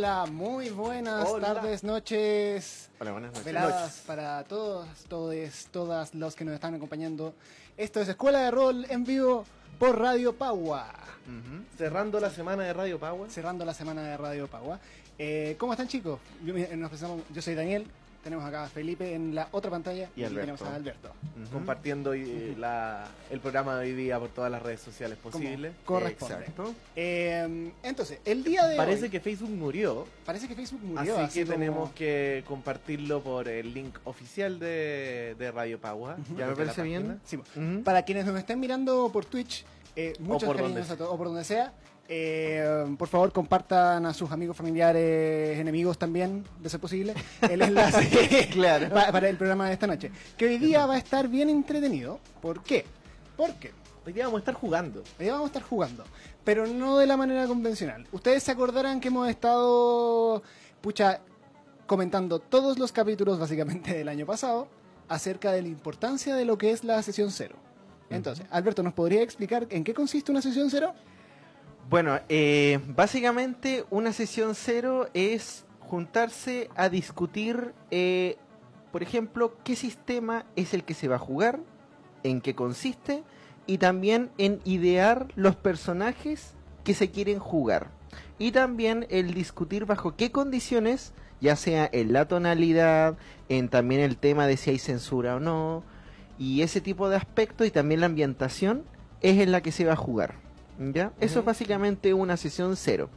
Hola, muy buenas Hola. tardes, noches, Hola, buenas noches. veladas para todos, todos, todas los que nos están acompañando. Esto es Escuela de Rol en vivo por Radio Pagua, Ujú. Cerrando la semana de Radio Power. cerrando la semana de Radio Pagua. Eh, ¿Cómo están chicos? Yo, nos presentamos- yo soy Daniel, tenemos acá a Felipe en la otra pantalla Y Alberto. tenemos a Alberto. Compartiendo la- el programa de hoy día por todas las redes sociales posibles. corresponde. Exacto. Eh, entonces, el día de Parece hoy, que Facebook murió, parece que Facebook murió, así que como- tenemos que compartirlo por el link oficial de, de Radio Power. Ujú. Ya me parece bien. Sí. Para quienes nos estén mirando por Twitch, eh, muchos cariños a todos, o por donde sea. Eh, por favor, compartan a sus amigos, familiares, enemigos también, de ser posible, el enlace Claro. pa- para el programa de esta noche. Que hoy día va a estar bien entretenido. ¿Por qué? Porque Hoy día vamos a estar jugando. hoy día vamos a estar jugando, pero no de la manera convencional. Ustedes se acordarán que hemos estado, pucha, comentando todos los capítulos básicamente del año pasado acerca de la importancia de lo que es la sesión cero. Entonces, Alberto, ¿nos podría explicar en qué consiste una sesión cero? Bueno, eh, básicamente una sesión cero es juntarse a discutir, eh, por ejemplo, qué sistema es el que se va a jugar, en qué consiste y también en idear los personajes que se quieren jugar. Y también el discutir bajo qué condiciones, ya sea en la tonalidad, en también el tema de si hay censura o no, y ese tipo de aspectos y también la ambientación es en la que se va a jugar. ¿Ya? Eso es básicamente una sesión cero.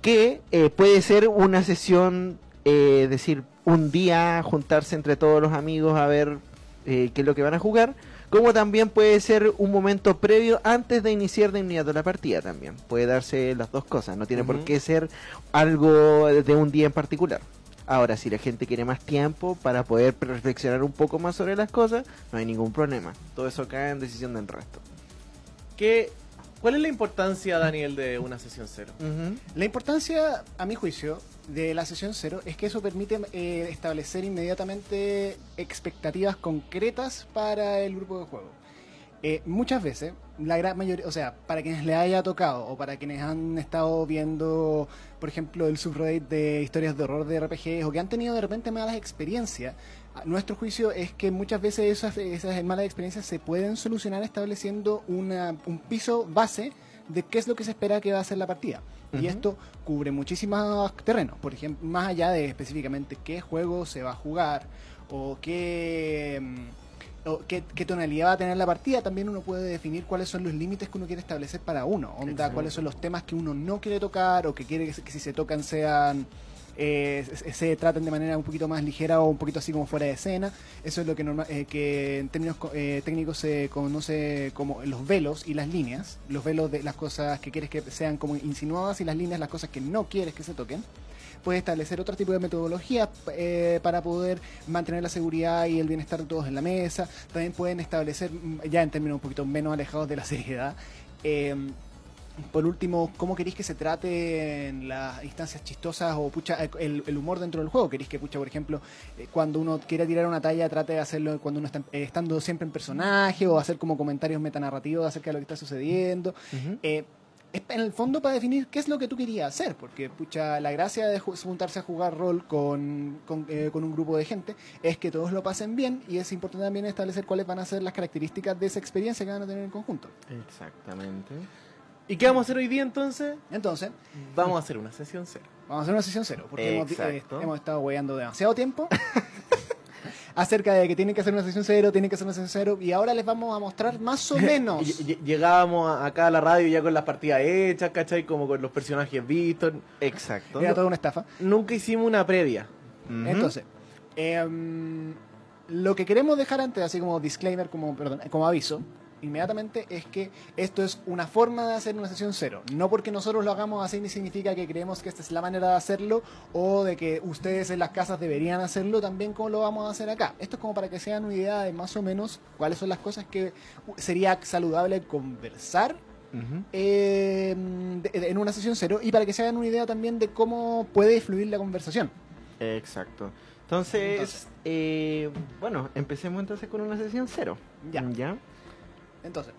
Que eh, puede ser una sesión, eh, decir, un día juntarse entre todos los amigos a ver eh, qué es lo que van a jugar. Como también puede ser un momento previo antes de iniciar de inmediato la partida también. Puede darse las dos cosas, no tiene por qué ser algo de un día en particular. Ahora, si la gente quiere más tiempo para poder reflexionar un poco más sobre las cosas, no hay ningún problema. Todo eso cae en decisión del resto. ¿Qué, ¿Cuál es la importancia, Daniel, de una sesión cero? La importancia, a mi juicio, de la sesión cero es que eso permite eh, establecer inmediatamente expectativas concretas para el grupo de juego. Eh, muchas veces, la gran mayoría, o sea, para quienes le haya tocado o para quienes han estado viendo, por ejemplo, el subreddit de historias de horror de RPGs o que han tenido de repente malas experiencias, nuestro juicio es que muchas veces esas, esas malas experiencias se pueden solucionar estableciendo una, un piso base de qué es lo que se espera que va a ser la partida. Y esto cubre muchísimos terrenos, por ejemplo, más allá de específicamente qué juego se va a jugar o qué, mm, o qué, qué tonalidad va a tener la partida, también uno puede definir cuáles son los límites que uno quiere establecer para uno. Onda, cuáles son los temas que uno no quiere tocar o que quiere que si se tocan sean... eh, se, se traten de manera un poquito más ligera o un poquito así como fuera de escena. Eso es lo que, norma- eh, que en términos eh, técnicos se conoce como los velos y las líneas. Los velos de las cosas que quieres que sean como insinuadas y las líneas las cosas que no quieres que se toquen. Puedes establecer otro tipo de metodología eh, para poder mantener la seguridad y el bienestar de todos en la mesa. También pueden establecer, ya en términos un poquito menos alejados de la seriedad, eh, por último, ¿cómo queréis que se trate en las instancias chistosas o pucha, el, el humor dentro del juego? ¿Queréis que, pucha, por ejemplo, eh, cuando uno quiere tirar una talla, trate de hacerlo cuando uno está eh, estando siempre en personaje o hacer como comentarios metanarrativos acerca de lo que está sucediendo? Eh, en el fondo para definir qué es lo que tú querías hacer, porque pucha, la gracia de ju- juntarse a jugar rol con, con, eh, con un grupo de gente es que todos lo pasen bien y es importante también establecer cuáles van a ser las características de esa experiencia que van a tener en conjunto. Exactamente. ¿Y qué vamos a hacer hoy día entonces? Entonces, Vamos a hacer una sesión cero. Vamos a hacer una sesión cero, porque hemos, eh, hemos estado weyando demasiado tiempo acerca de que tienen que hacer una sesión cero, tienen que hacer una sesión cero, y ahora les vamos a mostrar más o menos. Ll- ll- Llegábamos acá a la radio ya con las partidas hechas, ¿cachai? Como con los personajes vistos. Exacto. Era toda una estafa. Nunca hicimos una previa. Entonces, em, lo que queremos dejar antes, así como disclaimer, como, perdón, como aviso, inmediatamente es que esto es una forma de hacer una sesión cero. No porque nosotros lo hagamos así ni significa que creemos que esta es la manera de hacerlo o de que ustedes en las casas deberían hacerlo también como lo vamos a hacer acá. Esto es como para que se hagan una idea de más o menos cuáles son las cosas que sería saludable conversar eh, en una sesión cero y para que se hagan una idea también de cómo puede fluir la conversación. Exacto. Entonces, Entonces. eh, bueno, empecemos entonces con una sesión cero. Ya. ¿Ya? Entonces,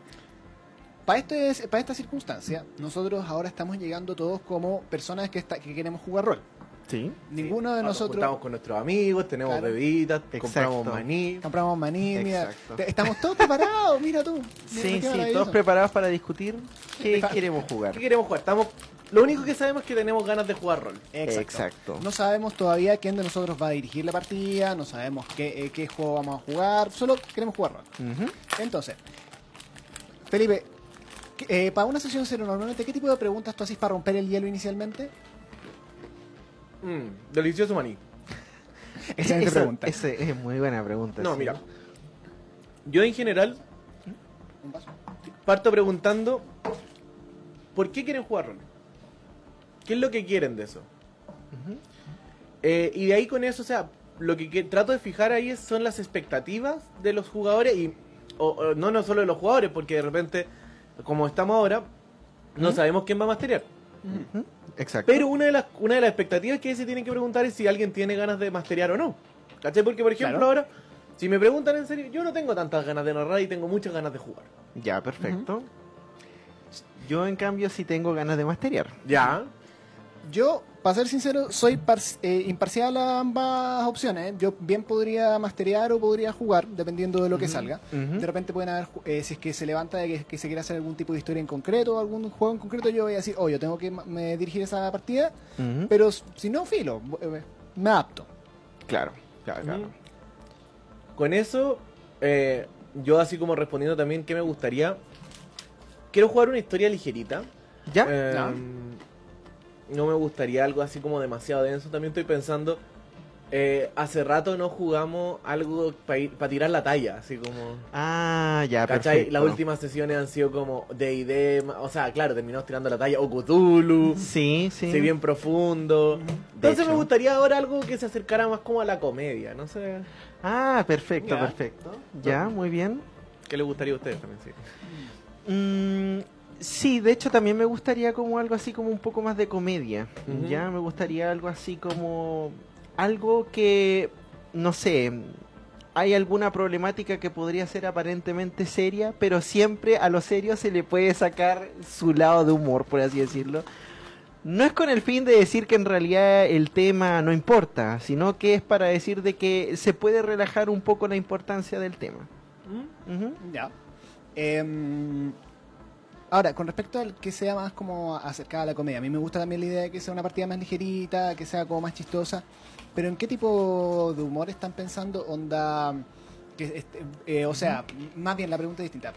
para este, para esta circunstancia, nosotros ahora estamos llegando todos como personas que, está, que queremos jugar rol. Sí. Ninguno de Nos nosotros juntamos con nuestros amigos, tenemos Claro. bebidas, Exacto. compramos maní. compramos maní, mira, estamos todos preparados, mira tú. Mira, Sí, sí, todos preparados para discutir qué queremos jugar. ¿Qué queremos jugar? Estamos... Lo único que sabemos es que tenemos ganas de jugar rol. Exacto. Exacto. No sabemos todavía quién de nosotros va a dirigir la partida, no sabemos qué, eh, qué juego vamos a jugar, solo queremos jugar rol. Entonces, Felipe, ¿qué- eh, para una sesión cero normalmente, ¿qué tipo de preguntas tú haces para romper el hielo inicialmente? Mm, delicioso maní. Excelente Esa- pregunta. esa es muy buena pregunta. No, sí. mira. Yo en general Un vaso. parto preguntando ¿por qué quieren jugar rol? ¿Qué es lo que quieren de eso? Eh, y de ahí con eso, o sea, lo que, que trato de fijar ahí es- son las expectativas de los jugadores y o- o no no solo de los jugadores, porque de repente, como estamos ahora, no sabemos quién va a masterear. Exacto. Pero una de las una de las expectativas que se tienen que preguntar es si alguien tiene ganas de masterear o no. ¿Cachai? Porque, por ejemplo, Claro. ahora, si me preguntan en serio, yo no tengo tantas ganas de narrar y tengo muchas ganas de jugar. Ya, perfecto. Yo, en cambio, sí tengo ganas de masterear. Ya. Yo, para ser sincero, soy eh, imparcial a ambas opciones. Yo bien podría masterear o podría jugar, dependiendo de lo que salga. De repente pueden haber, eh, si es que se levanta de que, que se quiere hacer algún tipo de historia en concreto o algún juego en concreto, yo voy a decir, oh, yo tengo que me dirigir esa partida, pero si no, filo, eh, me adapto. Claro, claro, claro. Con eso, eh, yo así como respondiendo también, ¿qué me gustaría? Quiero jugar una historia ligerita. ¿Ya? Eh, Ya. No me gustaría algo así como demasiado denso. También estoy pensando, eh, hace rato no jugamos algo para tirar la talla, así como... Ah, ya, ¿Cachai? perfecto. Las últimas sesiones han sido como D&D, o sea, claro, terminamos tirando la talla, o Cthulhu, Sí, sí. si bien profundo. Entonces me gustaría ahora algo que se acercara más como a la comedia, no sé. Ah, perfecto, Ya. perfecto. Ya, muy bien. ¿Qué le gustaría a ustedes también? Sí. Mm, sí, de hecho también me gustaría como algo así como un poco más de comedia. Ya, me gustaría algo así como algo que, no sé, hay alguna problemática que podría ser aparentemente seria, pero siempre a lo serio se le puede sacar su lado de humor, por así decirlo. No es con el fin de decir que en realidad el tema no importa, sino que es para decir de que se puede relajar un poco la importancia del tema. Ujú. Ya. Em, ahora, con respecto al que sea más como acercada a la comedia, a mí me gusta también la idea de que sea una partida más ligerita, que sea como más chistosa. Pero ¿en qué tipo de humor están pensando? Onda. Que, este, eh, o sea, más bien la pregunta es distinta.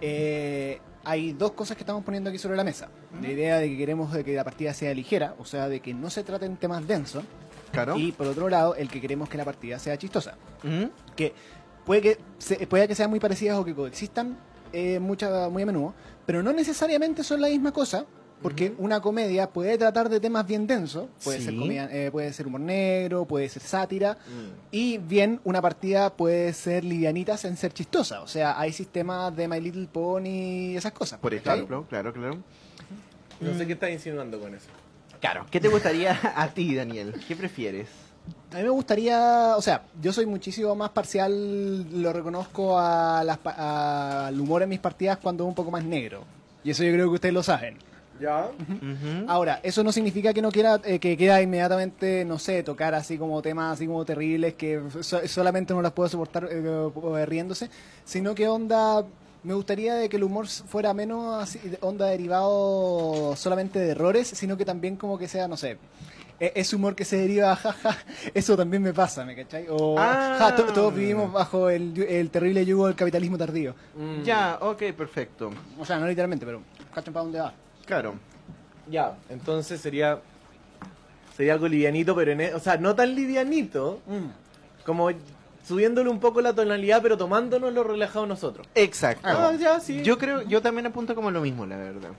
Eh, hay dos cosas que estamos poniendo aquí sobre la mesa. La idea de que queremos de que la partida sea ligera, o sea, de que no se traten temas densos. Claro. Y por otro lado, el que queremos que la partida sea chistosa que puede que se- puede que sean muy parecidas o que coexistan eh, mucha- muy a menudo, pero no necesariamente son la misma cosa, porque una comedia puede tratar de temas bien densos, puede, ser comedia- eh, puede ser humor negro, puede ser sátira, y bien una partida puede ser livianita en ser chistosa, o sea, hay sistemas de My Little Pony y esas cosas. Por ejemplo, claro, claro. No sé qué estás insinuando con eso. Claro. ¿Qué te gustaría a ti, Daniel? ¿Qué prefieres? A mí me gustaría, o sea, yo soy muchísimo más parcial, lo reconozco a las pa- al humor en mis partidas cuando es un poco más negro. Y eso yo creo que ustedes lo saben. Ya. Ahora, eso no significa que no quiera, eh, que quiera inmediatamente, no sé, tocar así como temas así como terribles que so- solamente no las puedo soportar eh, riéndose, sino que onda, me gustaría de que el humor fuera menos así, onda derivado solamente de errores, sino que también como que sea, no sé, e- ese humor que se deriva, jaja, eso también me pasa, ¿me cachai? O, Ah. ja, to- todos vivimos bajo el, el terrible yugo del capitalismo tardío. Mm, Ya, ok, perfecto. O sea, no literalmente, pero ¿cachan para dónde va? Claro. Ya, entonces sería. Sería algo livianito, pero en. e- O sea, no tan livianito. Mm. Como subiéndole un poco la tonalidad, pero tomándonos lo relajado nosotros. Exacto. Ah, ya, sí. Yo creo, yo también apunto como lo mismo, la verdad.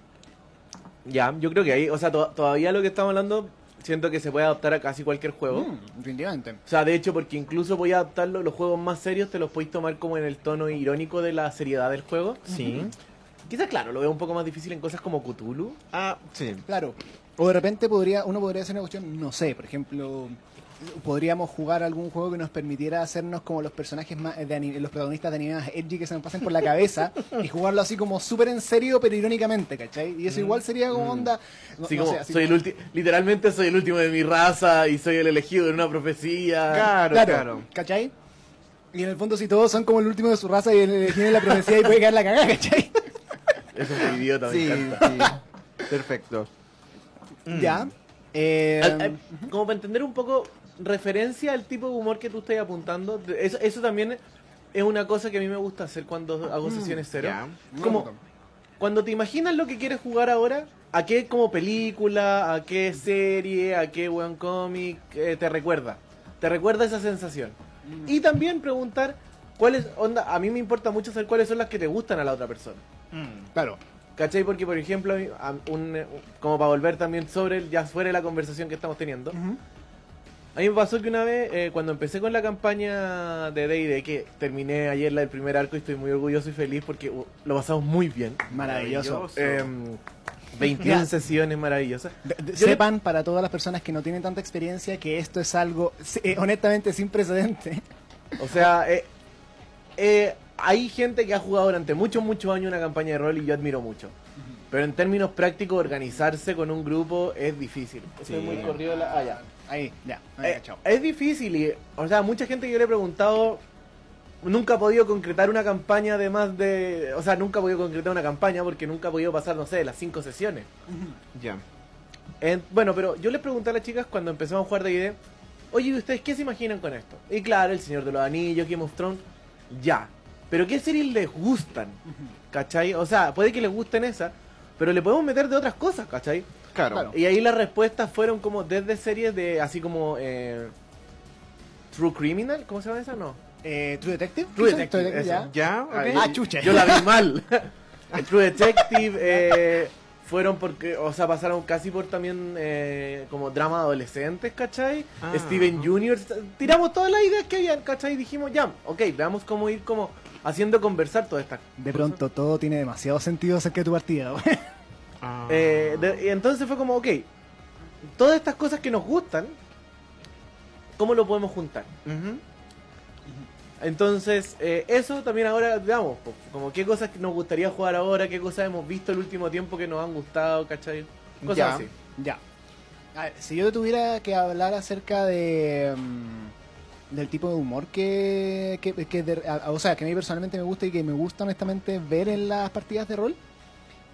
Ya, yo creo que ahí. O sea, to- todavía lo que estamos hablando. Siento que se puede adaptar a casi cualquier juego. Mm, definitivamente. O sea, de hecho, porque incluso voy a adaptarlo, los juegos más serios te los podéis tomar como en el tono irónico de la seriedad del juego. Sí. Quizás, claro, lo veo un poco más difícil en cosas como Cthulhu. Ah, sí. Claro. O de repente podría, uno podría hacer una cuestión, no sé, por ejemplo, podríamos jugar algún juego que nos permitiera hacernos como los personajes más de anime- los protagonistas de anime más edgy que se nos pasen por la cabeza y jugarlo así como súper en serio pero irónicamente, ¿cachai? Y eso igual sería como onda... no- Así no como, sé, así soy el como- ulti- literalmente soy el último de mi raza y soy el elegido de una profecía. Claro, Claro, claro. ¿cachai? Y en el fondo si todos son como el último de su raza y el elegido de la profecía y puede caer la cagada, ¿cachai? Eso es muy idiota, me Sí, encanta. sí. Perfecto. Mm. Ya. Eh, Al- al- como para entender un poco referencia al tipo de humor que tú estás apuntando, eso, eso también es una cosa que a mí me gusta hacer cuando hago sesiones cero. Como cuando te imaginas lo que quieres jugar ahora, a qué como película, a qué serie, a qué buen cómic eh, te recuerda. Te recuerda esa sensación. Y también preguntar cuáles, onda, a mí me importa mucho saber cuáles son las que te gustan a la otra persona. Mm. claro. ¿Cachai? Porque, por ejemplo, a mí- a- un, eh, como para volver también sobre, el- ya fuera de la conversación que estamos teniendo. A mí me pasó que una vez, eh, cuando empecé con la campaña de D&D, que terminé ayer la del primer arco y estoy muy orgulloso y feliz porque uh, lo pasamos muy bien. Maravilloso. Maravilloso. 21 Ya. sesiones maravillosas. De- de- Yo le- sepan para todas las personas que no tienen tanta experiencia que esto es algo eh, honestamente sin precedente. O sea, eh, eh, hay gente que ha jugado durante muchos, muchos años una campaña de rol y yo admiro mucho. Pero en términos prácticos, organizarse con un grupo es difícil. Estoy Sí. muy corrido. La... Ah, ya. Ahí, ya. Eh, es difícil y, o sea, mucha gente que yo le he preguntado nunca ha podido concretar una campaña de más de, o sea, nunca ha podido concretar una campaña porque nunca ha podido pasar, no sé, las cinco sesiones. Ya. En- bueno, pero yo les pregunté a las chicas cuando empezamos a jugar de ID, oye, ¿y ustedes qué se imaginan con esto? Y claro, El Señor de los Anillos, Game of Thrones, ya. Pero ¿qué series les gustan? ¿Cachai? O sea, puede que les gusten esas, pero le podemos meter de otras cosas, ¿cachai? Claro. Claro. Y ahí las respuestas fueron como desde series de, así como eh, True Criminal, ¿cómo se llama esa? No. Eh, True Detective. True ¿Qué Detective, ya. Ah, chucha. Yo la vi mal. True Detective eh, fueron porque, o sea, pasaron casi por también eh, como drama adolescentes, ¿cachai? Ah. Steven Jr. Tiramos todas las ideas que habían, ¿cachai? Y dijimos, ya, ok, veamos cómo ir como haciendo conversar todas estas De pronto todo tiene demasiado sentido acerca de tu partida. Ah. Eh, de- y entonces fue como, ok, todas estas cosas que nos gustan, ¿cómo lo podemos juntar? Entonces, eh, eso también ahora, digamos, como qué cosas nos gustaría jugar ahora, qué cosas hemos visto el último tiempo que nos han gustado, ¿cachai? Cosas Ya. así. Ya. A ver, si yo tuviera que hablar acerca de mm, del tipo de humor que, que, que de- a- o sea, que a mí personalmente me gusta y que me gusta honestamente ver en las partidas de rol,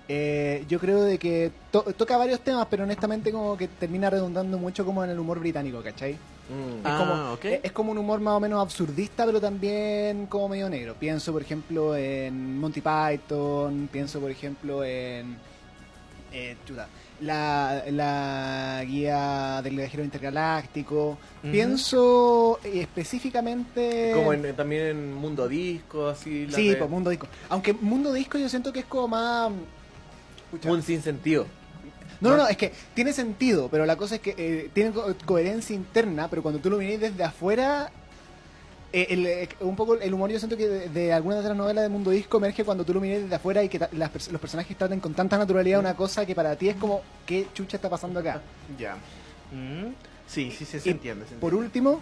eh, yo creo de que to- toca varios temas, pero honestamente como que termina redundando mucho como en el humor británico, ¿cachai? Mm. Es, Ah, como, ok. es, es como un humor más o menos absurdista, pero también como medio negro. Pienso, por ejemplo, en Monty Python, pienso, por ejemplo, en... eh, chuta, la, la guía del viajero intergaláctico. Pienso eh, específicamente... Como en- también en Mundo Disco, así. la Sí, de- pues Mundo Disco. Aunque Mundo Disco yo siento que es como más... Pucha. Un sin sentido. No, no, no, es que tiene sentido, pero la cosa es que eh, tiene co- coherencia interna, pero cuando tú lo vienes desde afuera, eh, el, eh, un poco el humor yo siento que de, de algunas de las novelas de Mundo Disco emerge cuando tú lo vienes desde afuera y que las los personajes traten con tanta naturalidad una cosa que para ti es como, ¿qué chucha está pasando acá? Ya. Mm. Sí, sí, sí, se Y entiende. se Por último,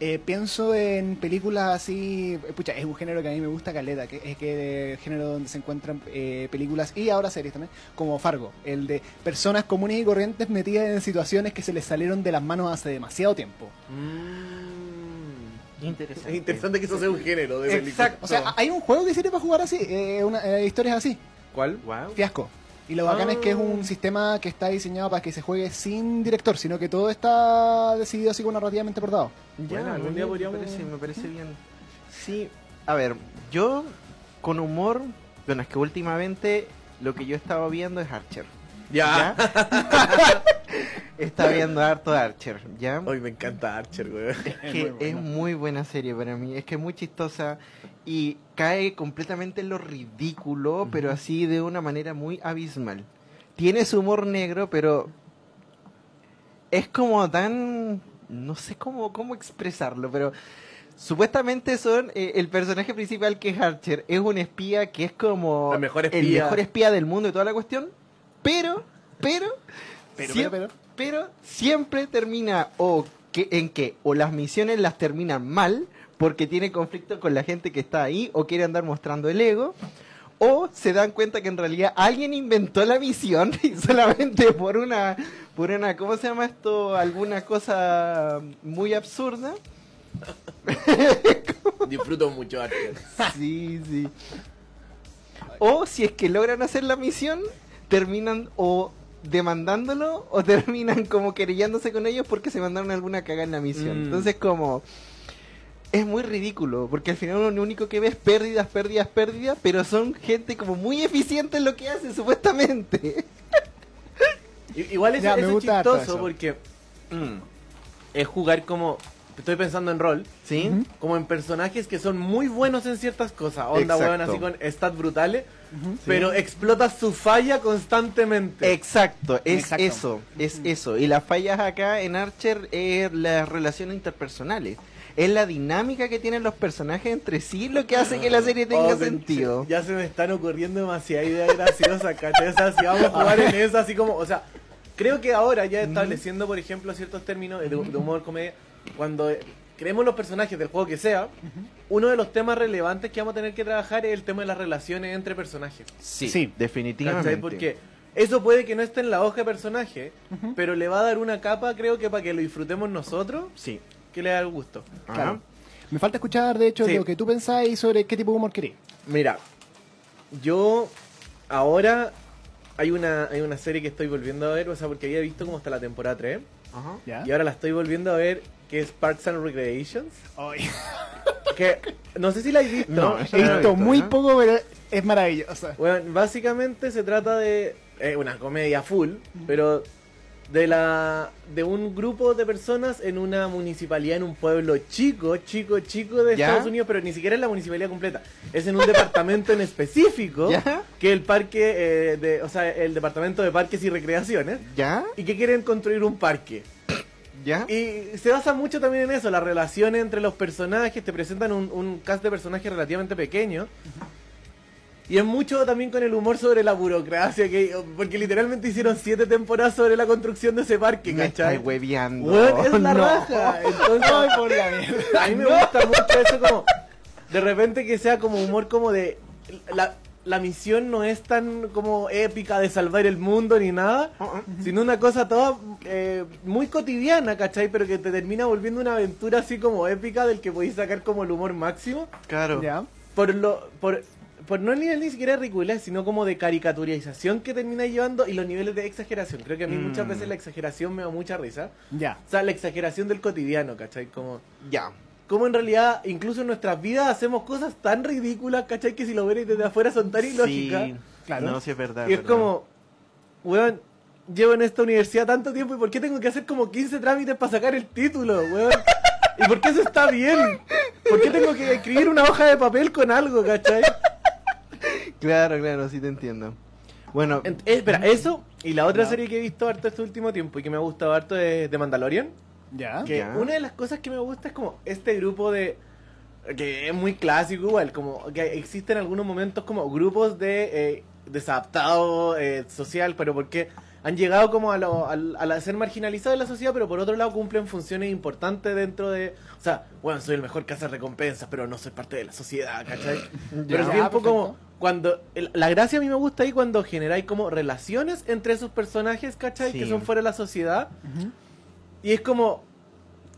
eh, pienso en películas así, pucha, es un género que a mí me gusta caleta, que es que el género donde se encuentran eh, películas y ahora series también, como Fargo, el de personas comunes y corrientes metidas en situaciones que se les salieron de las manos hace demasiado tiempo. Mm. Interesante. Es interesante que eso sea un género de película. Exacto. O sea, hay un juego que sirve para jugar así, eh, una, eh, historias así, ¿Cuál? Wow. fiasco. Y lo bacán es que es un sistema que está diseñado para que se juegue sin director, sino que todo está decidido así como narrativamente por dado. Ya, Bueno, algún día podríamos- me, parece, me parece bien. Sí, a ver, yo con humor, bueno, es que últimamente lo que yo estaba viendo es Archer. Ya. Está viendo harto Archer, ¿ya? Hoy me encanta Archer, güey. Es que es muy buena serie para mí, es que es muy chistosa y cae completamente en lo ridículo, pero así de una manera muy abismal. Tiene su humor negro, pero es como tan... no sé cómo, cómo expresarlo, pero supuestamente son eh, el personaje principal que es Archer, es un espía que es como El mejor el espía. mejor espía del mundo y toda la cuestión, pero, pero, Pero, siem- pero, pero. pero siempre termina o que, en que o las misiones las terminan mal porque tiene conflicto con la gente que está ahí o quiere andar mostrando el ego. O se dan cuenta que en realidad alguien inventó la misión y solamente por una, por una, ¿cómo se llama esto? Alguna cosa muy absurda. Disfruto mucho arte. Sí, sí. O si es que logran hacer la misión, terminan o demandándolo o terminan como querellándose con ellos porque se mandaron alguna cagada en la misión. Mm. Entonces como es muy ridículo, porque al final uno lo único que ve es pérdidas, pérdidas, pérdidas, pero son gente como muy eficiente en lo que hace supuestamente. Igual es, Ya, eso es chistoso eso. porque mm, es jugar como. Estoy pensando en rol. ¿Sí? Ujú. Como en personajes que son muy buenos en ciertas cosas. Onda, Exacto. weón, así con stats brutales. Ujú. Pero explotas su falla constantemente. Exacto, es Exacto. eso, es eso. Y las fallas acá en Archer es las relaciones interpersonales. Es la dinámica que tienen los personajes entre sí lo que hace que la serie tenga Oh, sentido. Ya se me están ocurriendo demasiadas ideas graciosas, ¿cachai? O sea, si vamos a jugar en eso, así como, o sea, creo que ahora ya estableciendo, por ejemplo, ciertos términos de, de humor, comedia, cuando creemos los personajes del juego que sea, uno de los temas relevantes que vamos a tener que trabajar es el tema de las relaciones entre personajes. Sí, Sí. definitivamente. ¿Cachai? Porque eso puede que no esté en la hoja de personaje, pero le va a dar una capa, creo que para que lo disfrutemos nosotros, Sí. que le da el gusto. Ajá. Claro. Me falta escuchar, de hecho, Sí. lo que tú pensáis sobre qué tipo de humor querés. Mira, yo ahora hay una, hay una serie que estoy volviendo a ver, o sea, porque había visto como hasta la temporada 3, Ajá. ¿Ya? y ahora la estoy volviendo a ver, que es Parks and Recreations, que no sé si la he visto. No, He visto visto, muy ¿eh? poco, pero es maravillosa. Bueno, básicamente se trata de eh, una comedia full, pero de la de un grupo de personas en una municipalidad en un pueblo chico, chico, chico de ¿Ya? Estados Unidos, pero ni siquiera es la municipalidad completa. Es en un departamento en específico, ¿Ya? que el parque eh, de, o sea, el departamento de parques y recreaciones ¿Ya? y que quieren construir un parque. ¿Ya? Y se basa mucho también en eso, las relaciones entre los personajes, te presentan un, un cast de personajes relativamente pequeño. Y es mucho también con el humor sobre la burocracia, que porque literalmente hicieron siete temporadas sobre la construcción de ese parque, Me ¿cachai? estáis hueveando. Weón, es la No. raja. Entonces, Ay, por la mierda. a mí me gusta mucho eso como de repente que sea como humor como de la, la misión no es tan como épica de salvar el mundo ni nada, Uh-uh. sino una cosa toda eh, muy cotidiana, ¿cachai? Pero que te termina volviendo una aventura así como épica del que podéis sacar como el humor máximo Claro. ¿Ya? por lo por por no el nivel ni siquiera de ridiculez, sino como de caricaturización que termina llevando y los niveles de exageración. Creo que a mí Mm. muchas veces la exageración me da mucha risa. Ya. O sea, la exageración del cotidiano, ¿cachai? Como Ya. Como en realidad, incluso en nuestras vidas, hacemos cosas tan ridículas, ¿cachai? Que si lo veréis desde afuera son tan ilógicas. Sí, Claro. No, sí es verdad. y es verdad. como, weón, llevo en esta universidad tanto tiempo y ¿por qué tengo que hacer como 15 trámites para sacar el título, weón? ¿Y por qué eso está bien? ¿Por qué tengo que escribir una hoja de papel con algo, cachai? Claro, claro, sí te entiendo. Bueno, Ent- eh, espera, eso y la otra serie que he visto harto este último tiempo y que me ha gustado harto es The Mandalorian. ¿Ya? Que Ya. una de las cosas que me gusta es como este grupo de. que es muy clásico igual, como que existen algunos momentos como grupos de eh, desadaptado eh, social, pero porque han llegado como a, lo, al- a la- ser marginalizados en la sociedad, pero por otro lado cumplen funciones importantes dentro de. O sea, bueno, soy el mejor caza recompensas, pero no soy parte de la sociedad, ¿cachai? Pero es bien poco como. Cuando, el- la gracia a mí me gusta ahí cuando generáis como relaciones entre esos personajes, ¿cachai? Sí. Que son fuera de la sociedad. Y es como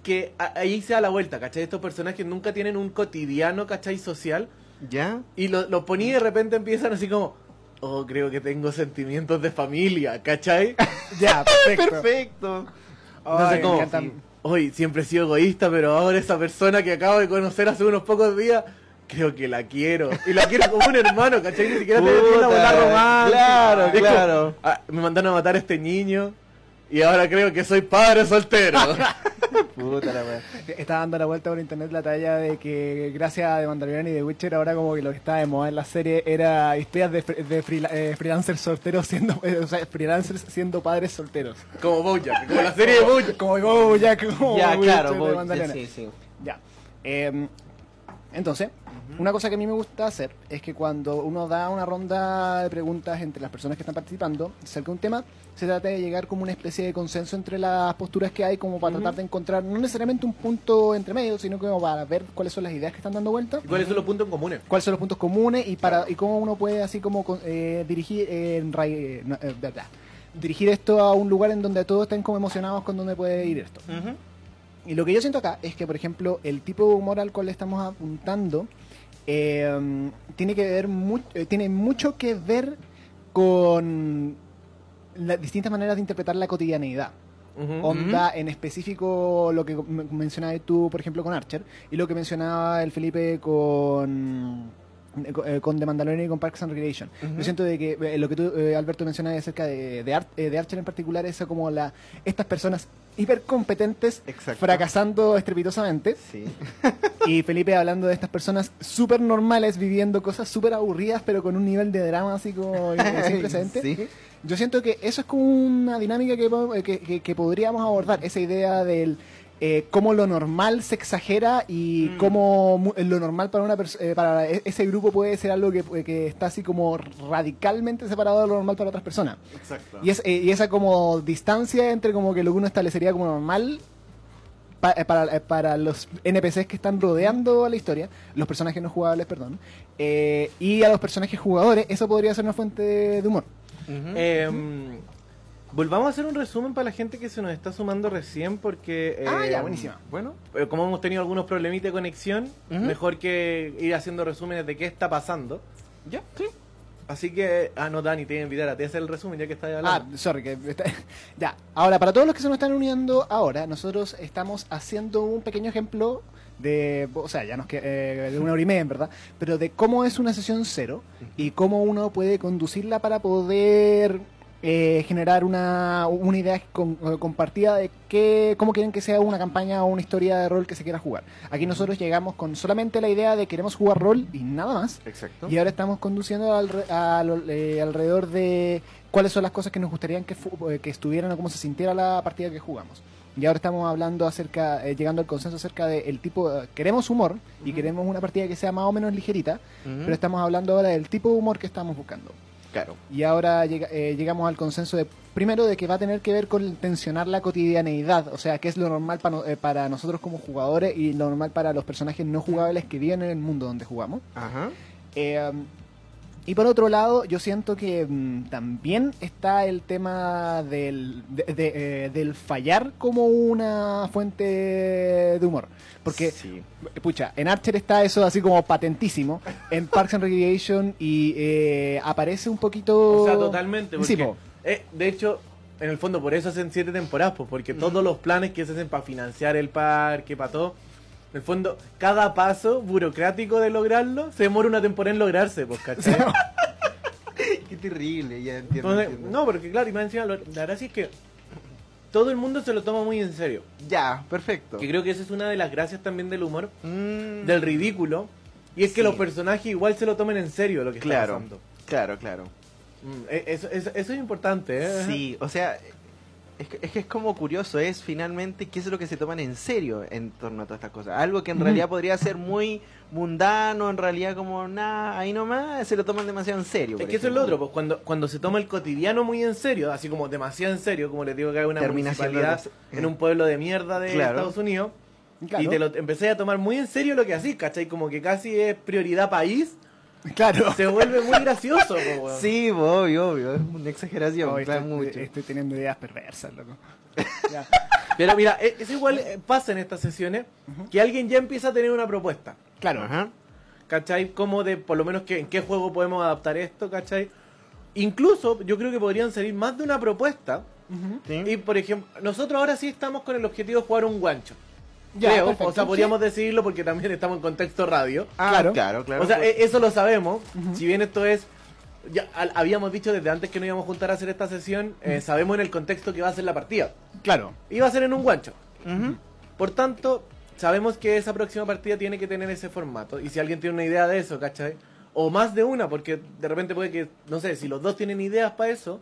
que ahí se da la vuelta, ¿cachai? Estos personajes nunca tienen un cotidiano, ¿cachai? Social. ¿ya? Y lo, lo poní y de repente empiezan así como, oh, creo que tengo sentimientos de familia, ¿cachai? Ya, perfecto. Perfecto. Entonces, Ay, me como, hoy siempre he sido egoísta, pero ahora esa persona que acabo de conocer hace unos pocos días, creo que la quiero. Y la quiero como un hermano, ¿cachai? Ni siquiera te en la bola romántica. claro, como, claro. ah, me mandaron a matar a este niño. Y ahora creo que soy padre soltero. Puta la wea. Está dando la vuelta por internet la talla de que gracias a The Mandalorian y The Witcher ahora como que lo que estaba de moda en la serie era historias de, fr- de freela- eh, freelancers solteros siendo eh, o sea, freelancers siendo padres solteros. como Bojack, como la serie de Bojack. Como Bojack, como Ya, Witcher claro, Mandalorian. sí, sí. Ya. Eh, entonces, Una cosa que a mí me gusta hacer es que cuando uno da una ronda de preguntas entre las personas que están participando acerca de un tema, se trata de llegar como una especie de consenso entre las posturas que hay, como para tratar de encontrar no necesariamente un punto entre medio, sino como para ver cuáles son las ideas que están dando vuelta, ¿Y cuáles son los puntos comunes? cuáles son los puntos comunes y para y cómo uno puede así como eh, dirigir eh, eh, no, eh, dirigir esto a un lugar en donde todos estén como emocionados con dónde puede ir esto. Y lo que yo siento acá es que, por ejemplo, el tipo de humor al cual le estamos apuntando eh, tiene que ver mu- eh, tiene mucho que ver con las distintas maneras de interpretar la cotidianeidad. Onda, en específico, lo que mencionabas tú, por ejemplo, con Archer, y lo que mencionaba el Felipe con con The Mandalorian y con Parks and Recreation. Yo siento de que eh, lo que tú, eh, Alberto, mencionabas acerca de, de, Ar- eh, de Archer en particular, es como la estas personas hipercompetentes fracasando estrepitosamente. Sí. Y Felipe hablando de estas personas súper normales viviendo cosas súper aburridas, pero con un nivel de drama así como eh, sin precedentes. Sí. Yo siento que eso es como una dinámica que, que, que- que podríamos abordar, esa idea del eh, cómo lo normal se exagera y Mm. cómo mu- lo normal para una eh, para e- ese grupo puede ser algo que, que está así como radicalmente separado de lo normal para otras personas. Exacto. Y, es, eh, y esa como distancia entre como que lo que uno establecería como normal pa- eh, para, eh, para los NPCs que están rodeando a la historia, los personajes no jugables, perdón, eh, y a los personajes jugadores, eso podría ser una fuente de, de humor. Em, volvamos a hacer un resumen para la gente que se nos está sumando recién porque... Ah, ya, em, buenísima. Bueno, eh, como hemos tenido algunos problemitas de conexión, mejor que ir haciendo resúmenes de qué está pasando. ya, sí. Así que... Ah, no, Dani, te voy a invitar a ti a hacer el resumen ya que estás Ah, hablando. sorry, que está- ya. Ahora, para todos los que se nos están uniendo ahora, nosotros estamos haciendo un pequeño ejemplo de, o sea, ya nos que eh, de una hora y media, en verdad, pero de cómo es una sesión cero y cómo uno puede conducirla para poder eh, generar una, una idea con- eh, compartida de qué, cómo quieren que sea una campaña o una historia de rol que se quiera jugar. Aquí nosotros llegamos con solamente la idea de queremos jugar rol y nada más. Exacto. Y ahora estamos conduciendo alre- a lo- eh, alrededor de cuáles son las cosas que nos gustaría que, eh, que estuvieran o cómo se sintiera la partida que jugamos. Y ahora estamos hablando acerca, eh, llegando al consenso acerca del tipo, eh, queremos humor y queremos una partida que sea más o menos ligerita, pero estamos hablando ahora del tipo de humor que estamos buscando. Claro. Y ahora eh, llegamos al consenso de, primero, de que va a tener que ver con tensionar la cotidianeidad, o sea, qué es lo normal para, no- eh, para nosotros como jugadores y lo normal para los personajes no jugables que viven en el mundo donde jugamos. Ajá. Eh, y por otro lado, yo siento que mm, también está el tema del, de- de, eh, del fallar como una fuente de humor. Porque, Sí. pucha, en Archer está eso así como patentísimo, en Parks and Recreation y eh, aparece un poquito... O sea, totalmente. Porque, Sí, po. eh, de hecho, en el fondo por eso hacen siete temporadas, pues, porque todos los planes que se hacen para financiar el parque, para todo, en el fondo, cada paso burocrático de lograrlo se demora una temporada en lograrse, pues, ¿cachai? Qué terrible, ya entiendo. Entonces, entiendo. no, porque claro, y más encima, lo- la gracia es que todo el mundo se lo toma muy en serio. Ya, perfecto. Que creo que esa es una de las gracias también del humor, Mm, del ridículo, y es que Sí. los personajes igual se lo tomen en serio lo que está Claro, pasando. claro, claro. Mm, e- Eso, eso, eso es importante, ¿eh? Sí, o sea, es que, es que es como curioso, es finalmente qué es lo que se toman en serio en torno a todas estas cosas. Algo que en realidad podría ser muy mundano, en realidad como nada, ahí nomás, se lo toman demasiado en serio. Es que eso es lo otro, pues cuando, cuando se toma el cotidiano muy en serio, así como demasiado en serio, como les digo que hay una Termina municipalidad en un pueblo de mierda de Claro. Estados Unidos, Claro. y te lo empecé a tomar muy en serio lo que así, ¿cachai? Como que casi es prioridad país, Claro. se vuelve muy gracioso, po, weón. Sí, obvio, obvio, es una exageración, claro, estoy, mucho. estoy teniendo ideas perversas, loco. Ya. Pero mira, e- es igual eh, pasa en estas sesiones, que alguien ya empieza a tener una propuesta, Claro. Ajá. ¿cachai? Como de, por lo menos, que, en qué juego podemos adaptar esto, ¿cachai? Incluso, yo creo que podrían salir más de una propuesta. Sí. y por ejemplo, nosotros ahora sí estamos con el objetivo de jugar un guancho. Ya, Creo, perfecto, o sea, sí. podríamos decidirlo porque también estamos en contexto radio. Ah, Claro. claro, claro. o sea, pues. e- eso lo sabemos. Si bien esto es. Ya al- habíamos dicho desde antes que no íbamos a juntar a hacer esta sesión. eh, sabemos en el contexto que va a ser la partida. Claro. Iba a ser en un guancho. Por tanto, sabemos que esa próxima partida tiene que tener ese formato. Y si alguien tiene una idea de eso, ¿cachai? O más de una, porque de repente puede que, no sé, si los dos tienen ideas para eso.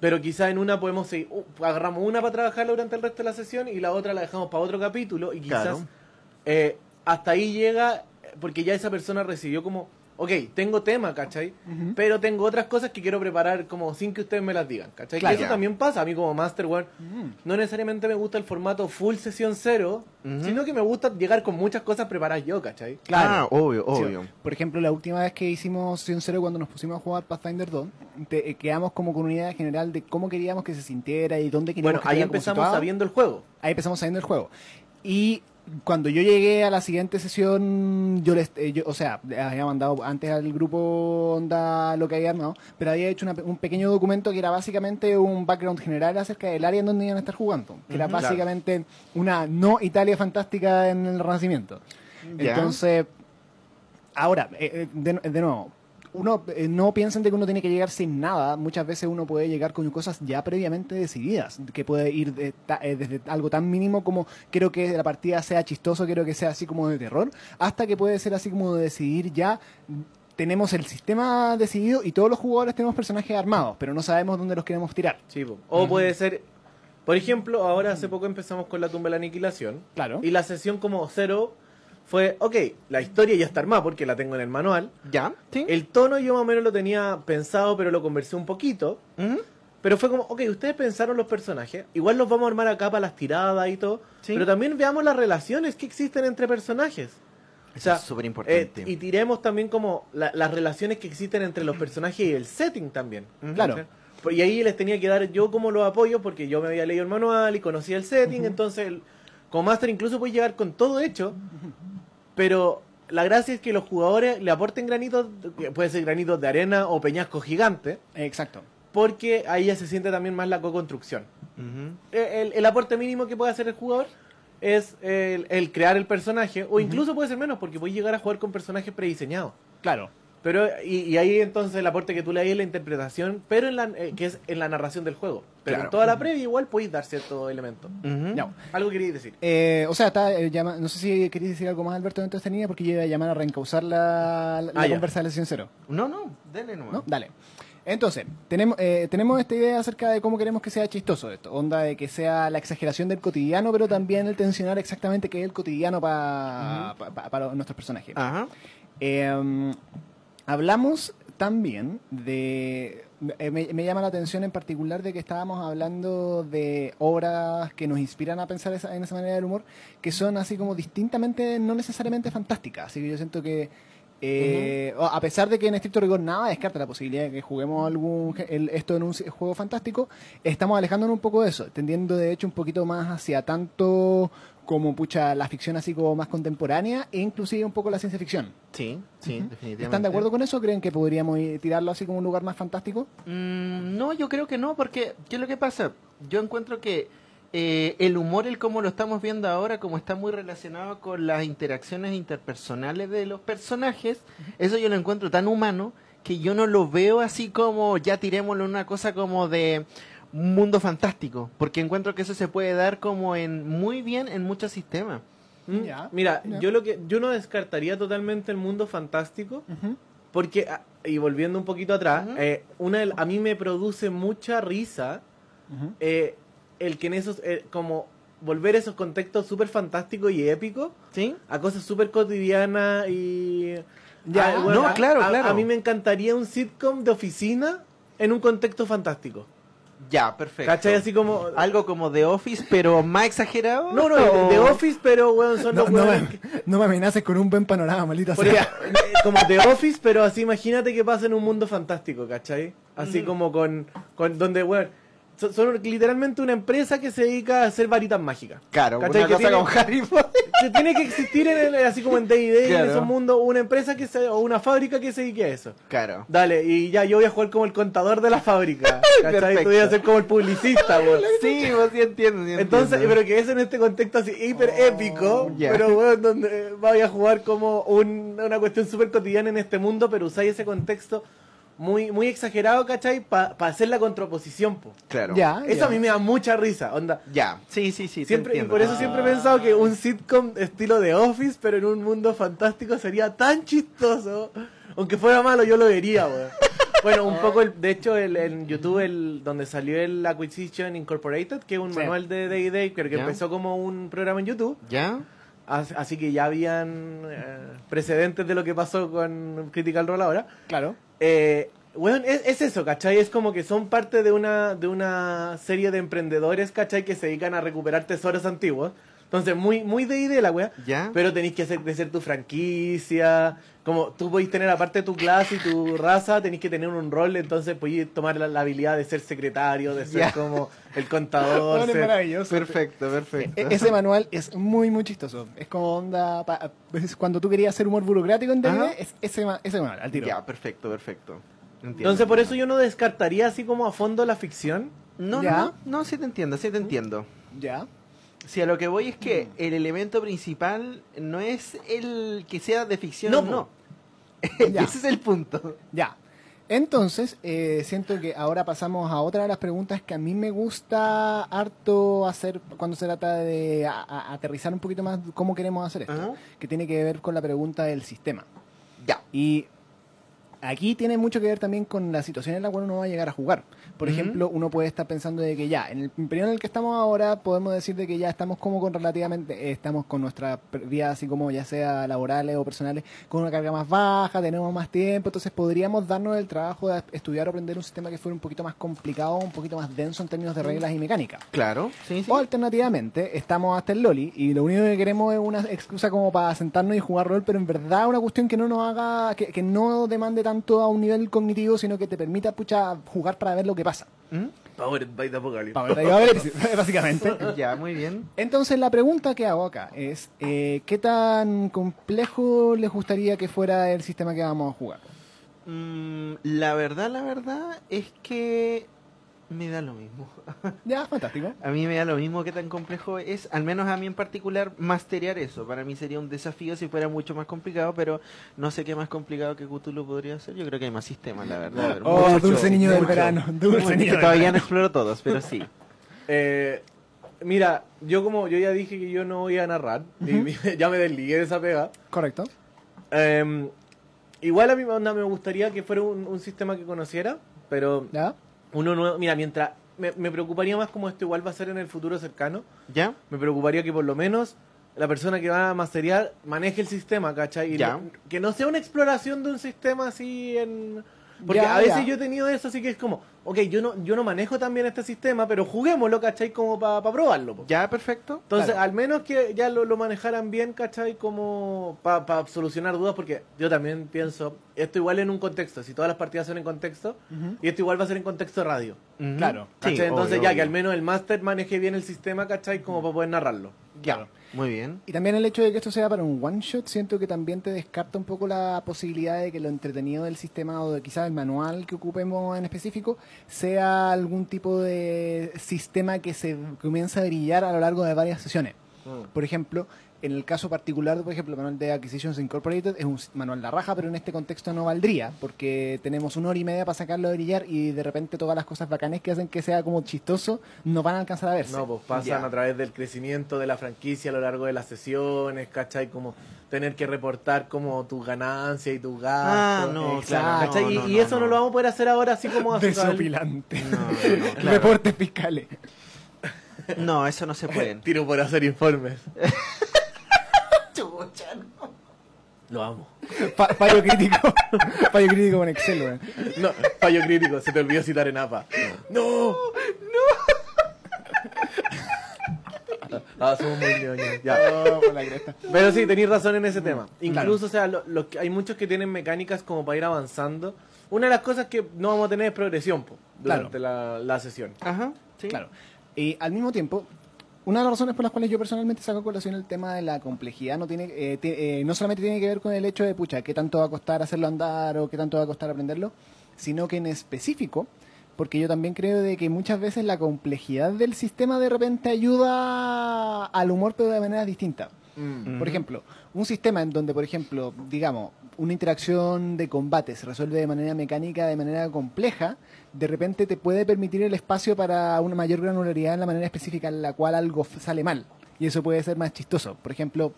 Pero quizá en una podemos seguir, uh, agarramos una para trabajarla durante el resto de la sesión y la otra la dejamos para otro capítulo y quizás Claro. eh, hasta ahí llega porque ya esa persona recibió como, ok, tengo tema, ¿cachai? Pero tengo otras cosas que quiero preparar como sin que ustedes me las digan, ¿cachai? Que Claro. eso también pasa a mí como Master, weón. Mm. No necesariamente me gusta el formato full sesión cero, sino que me gusta llegar con muchas cosas preparadas yo, ¿cachai? Claro. Ah, obvio, Sí, obvio. por ejemplo, la última vez que hicimos Sesión Cero, cuando nos pusimos a jugar Pathfinder 2, te- eh, quedamos como con una idea general de cómo queríamos que se sintiera y dónde queríamos Bueno, que ahí estuviera como empezamos sabiendo el juego. Ahí empezamos sabiendo el juego. Y cuando yo llegué a la siguiente sesión, yo les, eh, yo, o sea, había mandado antes al grupo Onda lo que había armado, pero había hecho una un pequeño documento que era básicamente un background general acerca del área en donde iban a estar jugando. Que era básicamente una no Italia fantástica en el Renacimiento. Entonces, ahora, eh, eh, de, de nuevo, uno eh, no piensen de que uno tiene que llegar sin nada. Muchas veces uno puede llegar con cosas ya previamente decididas, que puede ir de- ta- eh, desde algo tan mínimo como quiero que la partida sea chistoso, quiero que sea así como de terror, hasta que puede ser así como de decidir ya. Tenemos el sistema decidido y todos los jugadores tenemos personajes armados, pero no sabemos dónde los queremos tirar. Sí. O puede ser, por ejemplo, ahora hace poco empezamos con la tumba de la aniquilación. Claro. Y la sesión como cero fue, ok, la historia ya está armada porque la tengo en el manual. ¿Ya? ¿Sí? El tono yo más o menos lo tenía pensado, pero lo conversé un poquito. Pero fue como, ok, ustedes pensaron los personajes, igual los vamos a armar acá para las tiradas y todo, Sí. pero también veamos las relaciones que existen entre personajes. Eso es súper importante. eh, y tiremos también como la- las relaciones que existen entre los personajes y el setting también. Claro. Y ahí les tenía que dar yo como los apoyos porque yo me había leído el manual y conocía el setting, entonces el- como Master incluso puede llegar con todo hecho, pero la gracia es que los jugadores le aporten granitos, que puede ser granitos de arena o peñasco gigante, Exacto. porque ahí ya se siente también más la co-construcción. Eh, El, el aporte mínimo que puede hacer el jugador es el, el crear el personaje, o incluso puede ser menos, porque puede llegar a jugar con personajes prediseñados. Claro. Pero, y, y ahí entonces el aporte que tú le das es la interpretación, pero en la, eh, que es en la narración del juego. Pero Claro. en toda la previa igual podéis dar ciertos elementos. Ujú. Ya. Algo queréis decir. Eh, o sea, está, eh, llama- no sé si querías decir algo más, Alberto, dentro de esta línea, porque yo iba a llamar a reencauzar la, la, Ah, la sesión cero. No, no, dale nomás. ¿no? Dale. Entonces, tenemos, eh, tenemos esta idea acerca de cómo queremos que sea chistoso esto. Onda de que sea la exageración del cotidiano, pero también el tensionar exactamente qué es el cotidiano pa- pa- pa- para nuestros personajes. Ajá. Eh, hablamos también de... eh, me, me llama la atención en particular de que estábamos hablando de obras que nos inspiran a pensar esa- en esa manera del humor, que son así como distintamente, no necesariamente fantásticas. Así que yo siento que, eh, a pesar de que en estricto rigor nada descarta la posibilidad de que juguemos algún el- esto en un juego fantástico, estamos alejándonos un poco de eso, tendiendo de hecho un poquito más hacia tanto como pucha la ficción así como más contemporánea e inclusive un poco la ciencia ficción. Sí, sí, definitivamente. ¿Están de acuerdo con eso? ¿Creen que podríamos ir- tirarlo así como un lugar más fantástico? Mm, no, yo creo que no, porque ¿qué es lo que pasa? Yo encuentro que eh, el humor, el como lo estamos viendo ahora, como está muy relacionado con las interacciones interpersonales de los personajes, eso yo lo encuentro tan humano que yo no lo veo así como ya tirémoslo en una cosa como de un mundo fantástico, porque encuentro que eso se puede dar como en muy bien en muchos sistemas. ¿Mm? Mira, yo lo que yo no descartaría totalmente el mundo fantástico, porque, ah, y volviendo un poquito atrás, eh, una a mí me produce mucha risa eh, el que en esos, eh, como volver esos contextos súper fantásticos y épicos ¿Sí? a cosas súper cotidianas y... Ya, Ah, no, a- claro, a- claro. A mí me encantaría un sitcom de oficina en un contexto fantástico. Ya, perfecto. ¿Cachai? Así como... Algo como The Office, pero más exagerado. No, no, o- de Office, pero, weón, son No, los no weones me, que- no me amenaces con un buen panorama, maldita Porque, sea. eh, como The Office, pero así imagínate que pasa en un mundo fantástico, ¿cachai? Así como con, con donde, weón, son, son literalmente una empresa que se dedica a hacer varitas mágicas. Claro, una Que cosa tiene- con Harry Potter. Que tiene que existir en el- así como en D&D, en Claro. esos mundos, una empresa que se, o una fábrica que se dedique a eso. Claro. Dale, y ya yo voy a jugar como el contador de la fábrica. ¿Cachai? Tú voy a ser como el publicista, weón. Sí, pues sí entiendo. sí Entonces, entiendo. pero que es en este contexto así hiper épico, ya. pero weón, donde vaya a jugar como un- una cuestión súper cotidiana en este mundo, pero usáis ese contexto muy, muy exagerado, ¿cachai? Para hacer la contraposición, po. Claro. Ya, Eso ya. a mí me da mucha risa, onda. Ya. Sí, sí, sí. Siempre, y por eso siempre he pensado que un sitcom estilo de Office, pero en un mundo fantástico sería tan chistoso. Aunque fuera malo, yo lo vería, weón. Bueno, un poco, el, de hecho, el, en YouTube, el, donde salió el Acquisition Incorporated, que es un Sí. manual de Day Day, pero que Ya. empezó como un programa en YouTube. ¿Ya? As- Así que ya habían eh, precedentes de lo que pasó con Critical Role ahora. Claro. Eh, bueno, es, es eso, ¿cachai? Es como que son parte de una, de una serie de emprendedores, ¿cachai? Que se dedican a recuperar tesoros antiguos. Entonces, muy, muy de idea la wea. ¿Ya? Pero tenéis que hacer crecer tu franquicia. Como tú podéis tener, aparte de tu clase y tu raza, tenéis que tener un rol. Entonces, podéis tomar la, la habilidad de ser secretario, de ser Ya. como el contador. Bueno, ser- maravilloso. Perfecto, perfecto. E- Ese manual es muy, muy chistoso. Es como onda. pa- es cuando tú querías hacer humor burocrático en Ajá. es ese, ma- ese manual, al tiro. Ya, perfecto, perfecto. Entiendo. Entonces, por eso yo no descartaría así como a fondo la ficción. No, ¿Ya? no, no, no, sí te entiendo, sí te entiendo. Ya. Si a lo que voy es que el elemento principal no es el que sea de ficción No, no. Ese es el punto. Ya. Entonces, eh, siento que ahora pasamos a otra de las preguntas que a mí me gusta harto hacer cuando se trata de a- a- aterrizar un poquito más cómo queremos hacer esto, Ajá. que tiene que ver con la pregunta del sistema. Ya. Y aquí tiene mucho que ver también con la situación en la cual uno va a llegar a jugar. Por ejemplo, uno puede estar pensando de que ya, en el periodo en el que estamos ahora, podemos decir de que ya estamos como con relativamente, eh, estamos con nuestra vida así como ya sea laborales o personales, con una carga más baja, tenemos más tiempo, entonces podríamos darnos el trabajo de estudiar o aprender un sistema que fuera un poquito más complicado, un poquito más denso en términos de reglas y mecánica. Claro, sí, sí. O alternativamente, estamos hasta el Loli y lo único que queremos es una excusa como para sentarnos y jugar rol, pero en verdad una cuestión que no nos haga, que, que no demande tanto a un nivel cognitivo, sino que te permita pucha, jugar para ver lo que pasa. ¿Mm? Powered by the Apocalypse. Para ver, a ver, básicamente. Ya, muy bien. Entonces la pregunta que hago acá es, eh, ¿qué tan complejo les gustaría que fuera el sistema que vamos a jugar? Mm, la verdad, la verdad es que me da lo mismo. Ya, fantástico. A mí me da lo mismo que tan complejo es, al menos a mí en particular, masterear eso. Para mí sería un desafío si fuera mucho más complicado, pero no sé qué más complicado que Cthulhu podría ser. Yo creo que hay más sistemas, la verdad. Oh, mucho, dulce niño del verano, dulce niño que del todavía no exploro todos, pero sí. Eh, mira, yo como yo ya dije que yo no voy a narrar, y ya me desligué de esa pega. Correcto. Eh, igual a mí onda, me gustaría que fuera un, un sistema que conociera, pero ¿Ya? Uno nuevo, mira, mientras me, me preocuparía más como esto igual va a ser en el futuro cercano, ¿Ya? me preocuparía que por lo menos la persona que va a masteriar maneje el sistema, ¿cachai? Y Ya. que no sea una exploración de un sistema así en... Porque Ya, a veces ya. yo he tenido eso, así que es como, ok, yo no, yo no manejo también este sistema, pero juguémoslo, ¿cachai? Como para probarlo. po. ¿Ya? Perfecto. Entonces, Claro. al menos que ya lo, lo manejaran bien, ¿cachai? Como para solucionar dudas, porque yo también pienso, esto igual en un contexto, si todas las partidas son en contexto, y esto igual va a ser en contexto de radio. Claro. ¿Cachai? Sí, Entonces obvio, ya obvio. que al menos el máster maneje bien el sistema, ¿cachai? Como para poder narrarlo. Ya. Muy bien. Y también el hecho de que esto sea para un one shot, siento que también te descarta un poco la posibilidad de que lo entretenido del sistema o de quizás el manual que ocupemos en específico sea algún tipo de sistema que se comienza a brillar a lo largo de varias sesiones. Por ejemplo, en el caso particular, por ejemplo, el manual de Acquisitions Incorporated es un manual de raja, pero en este contexto no valdría, porque tenemos una hora y media para sacarlo de brillar y de repente todas las cosas bacanes que hacen que sea como chistoso no van a alcanzar a verse. No, pues pasan Ya. a través del crecimiento de la franquicia a lo largo de las sesiones, ¿cachai? Como tener que reportar como tus ganancias y tus Ah, gastos. no, Exacto. claro. y no, y no, eso no, no. lo vamos a poder hacer ahora así como a Desopilante. No, no, no, claro. Reportes fiscales. No, eso no se puede. Tiro por hacer informes. Lo amo. Fallo crítico. fallo crítico con Excel, weón. No, fallo crítico, se te olvidó citar en APA. ¡No! ¡No! Ah, somos muy ñoños. Ya. Por la cresta. Pero sí, tenéis razón en ese tema. Claro. Incluso, o sea, lo- lo que- hay muchos que tienen mecánicas como para ir avanzando. Una de las cosas que no vamos a tener es progresión po, durante la, la sesión. Ajá. Sí. Claro. Y al mismo tiempo, una de las razones por las cuales yo personalmente saco a colación el tema de la complejidad no tiene eh, eh, no solamente tiene que ver con el hecho de, pucha, qué tanto va a costar hacerlo andar o qué tanto va a costar aprenderlo, sino que en específico, porque yo también creo de que muchas veces la complejidad del sistema de repente ayuda al humor, pero de manera distinta. Mm. Por ejemplo, un sistema en donde, por ejemplo, digamos, una interacción de combate se resuelve de manera mecánica, de manera compleja, de repente te puede permitir el espacio para una mayor granularidad en la manera específica en la cual algo sale mal. Y eso puede ser más chistoso. Por ejemplo,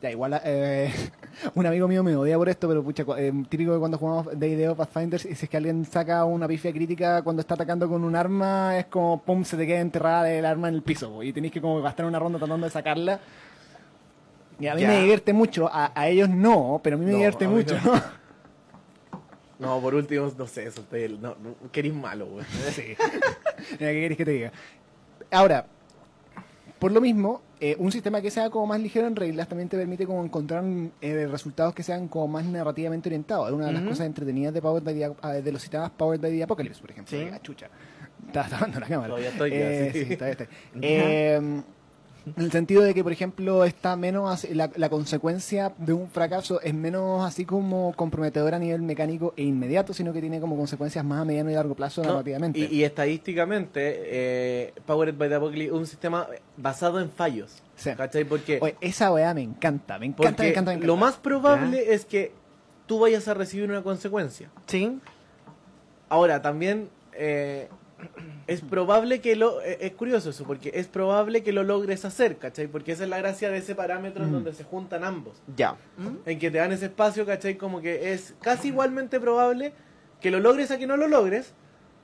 ya igual, eh, un amigo mío me odia por esto, pero pucha, eh, típico de cuando jugamos D&D o Pathfinder, y si es que alguien saca una pifia crítica cuando está atacando con un arma, es como, pum, se te queda enterrada el arma en el piso, y tenéis que como gastar una ronda tratando de sacarla. Y a mí Ya. me divierte mucho, a, a ellos no, pero a mí me No, divierte mucho. no. No, por último, no sé, eso ustedes, no, no, queréis malo, güey. Sí. Mira, ¿qué querés que te diga? Ahora, por lo mismo, eh, un sistema que sea como más ligero en reglas también te permite como encontrar eh, resultados que sean como más narrativamente orientados. Es una de las cosas entretenidas de, Powered by the, ah, de los sistemas Powered by the Apocalypse, por ejemplo. Sí. Ah, chucha. Estaba tapando la cámara. Todavía estoy, ya, Eh, sí. sí, todavía estoy. Eh, en el sentido de que, por ejemplo, está menos la, la consecuencia de un fracaso es menos así como comprometedora a nivel mecánico e inmediato, sino que tiene como consecuencias más a mediano y largo plazo No, y, y estadísticamente, eh, Powered by the Apocalypse es un sistema basado en fallos. Sí. ¿Cachai? Porque, Oye, esa weá me encanta, me encanta, porque me encanta, me encanta. lo más probable es que tú vayas a recibir una consecuencia. Sí. Ahora, también eh, es probable que lo... eh, es curioso eso, porque es probable que lo logres hacer, ¿cachai? Porque esa es la gracia de ese parámetro en Mm. donde se juntan ambos. Ya. En que te dan ese espacio, ¿cachai? Como que es casi igualmente probable que lo logres a que no lo logres,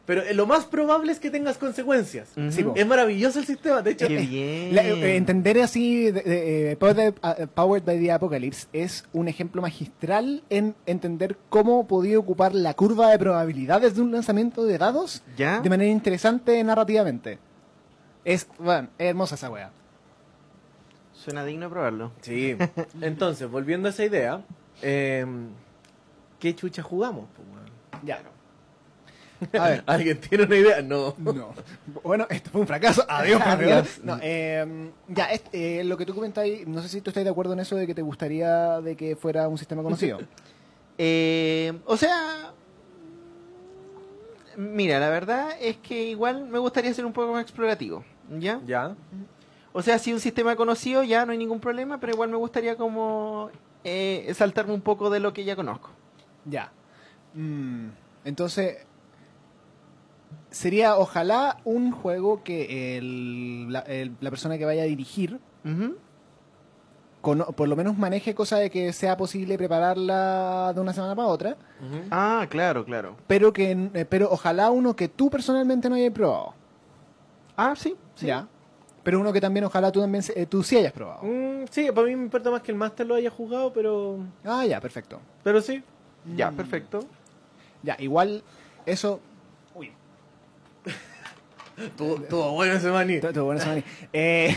pero eh, lo más probable es que tengas consecuencias. Sí. Es maravilloso el sistema, de hecho... Qué bien. La- eh, entender así de- de, Powered, eh, Powered by the Apocalypse es un ejemplo magistral en entender cómo podía ocupar la curva de probabilidades de un lanzamiento de dados ¿Ya? de manera interesante narrativamente. Es, bueno, es hermosa esa wea. Suena digno probarlo. Sí. Entonces, volviendo a esa idea, eh, ¿qué chucha jugamos? Ya. A ver. ¿Alguien tiene una idea? No. No. Bueno, esto fue un fracaso. Adiós, Adiós. No, eh, ya, es- eh, lo que tú comentáis, no sé si tú estás de acuerdo en eso de que te gustaría de que fuera un sistema conocido. Eh, o sea, mira, la verdad es que igual me gustaría ser un poco más explorativo, ¿ya? ¿Ya? O sea, si un sistema conocido ya no hay ningún problema, pero igual me gustaría como eh, saltarme un poco de lo que ya conozco. Ya. Mm, entonces, sería ojalá un juego que el- la, el- la persona que vaya a dirigir, por lo menos maneje cosa de que sea posible prepararla de una semana para otra. Ah, claro, claro. pero que eh, pero ojalá uno que tú personalmente no hayas probado. Ah, sí, sí. Ya. Pero uno que también ojalá tú también se- eh, tú sí hayas probado. Mm, sí, para mí me importa más que el máster lo haya jugado, pero... Ah, ya, perfecto. Pero sí. Ya, perfecto. Ya, igual eso Tuvo, tuvo bueno ese maní. todo, todo bueno ese maní. Eh,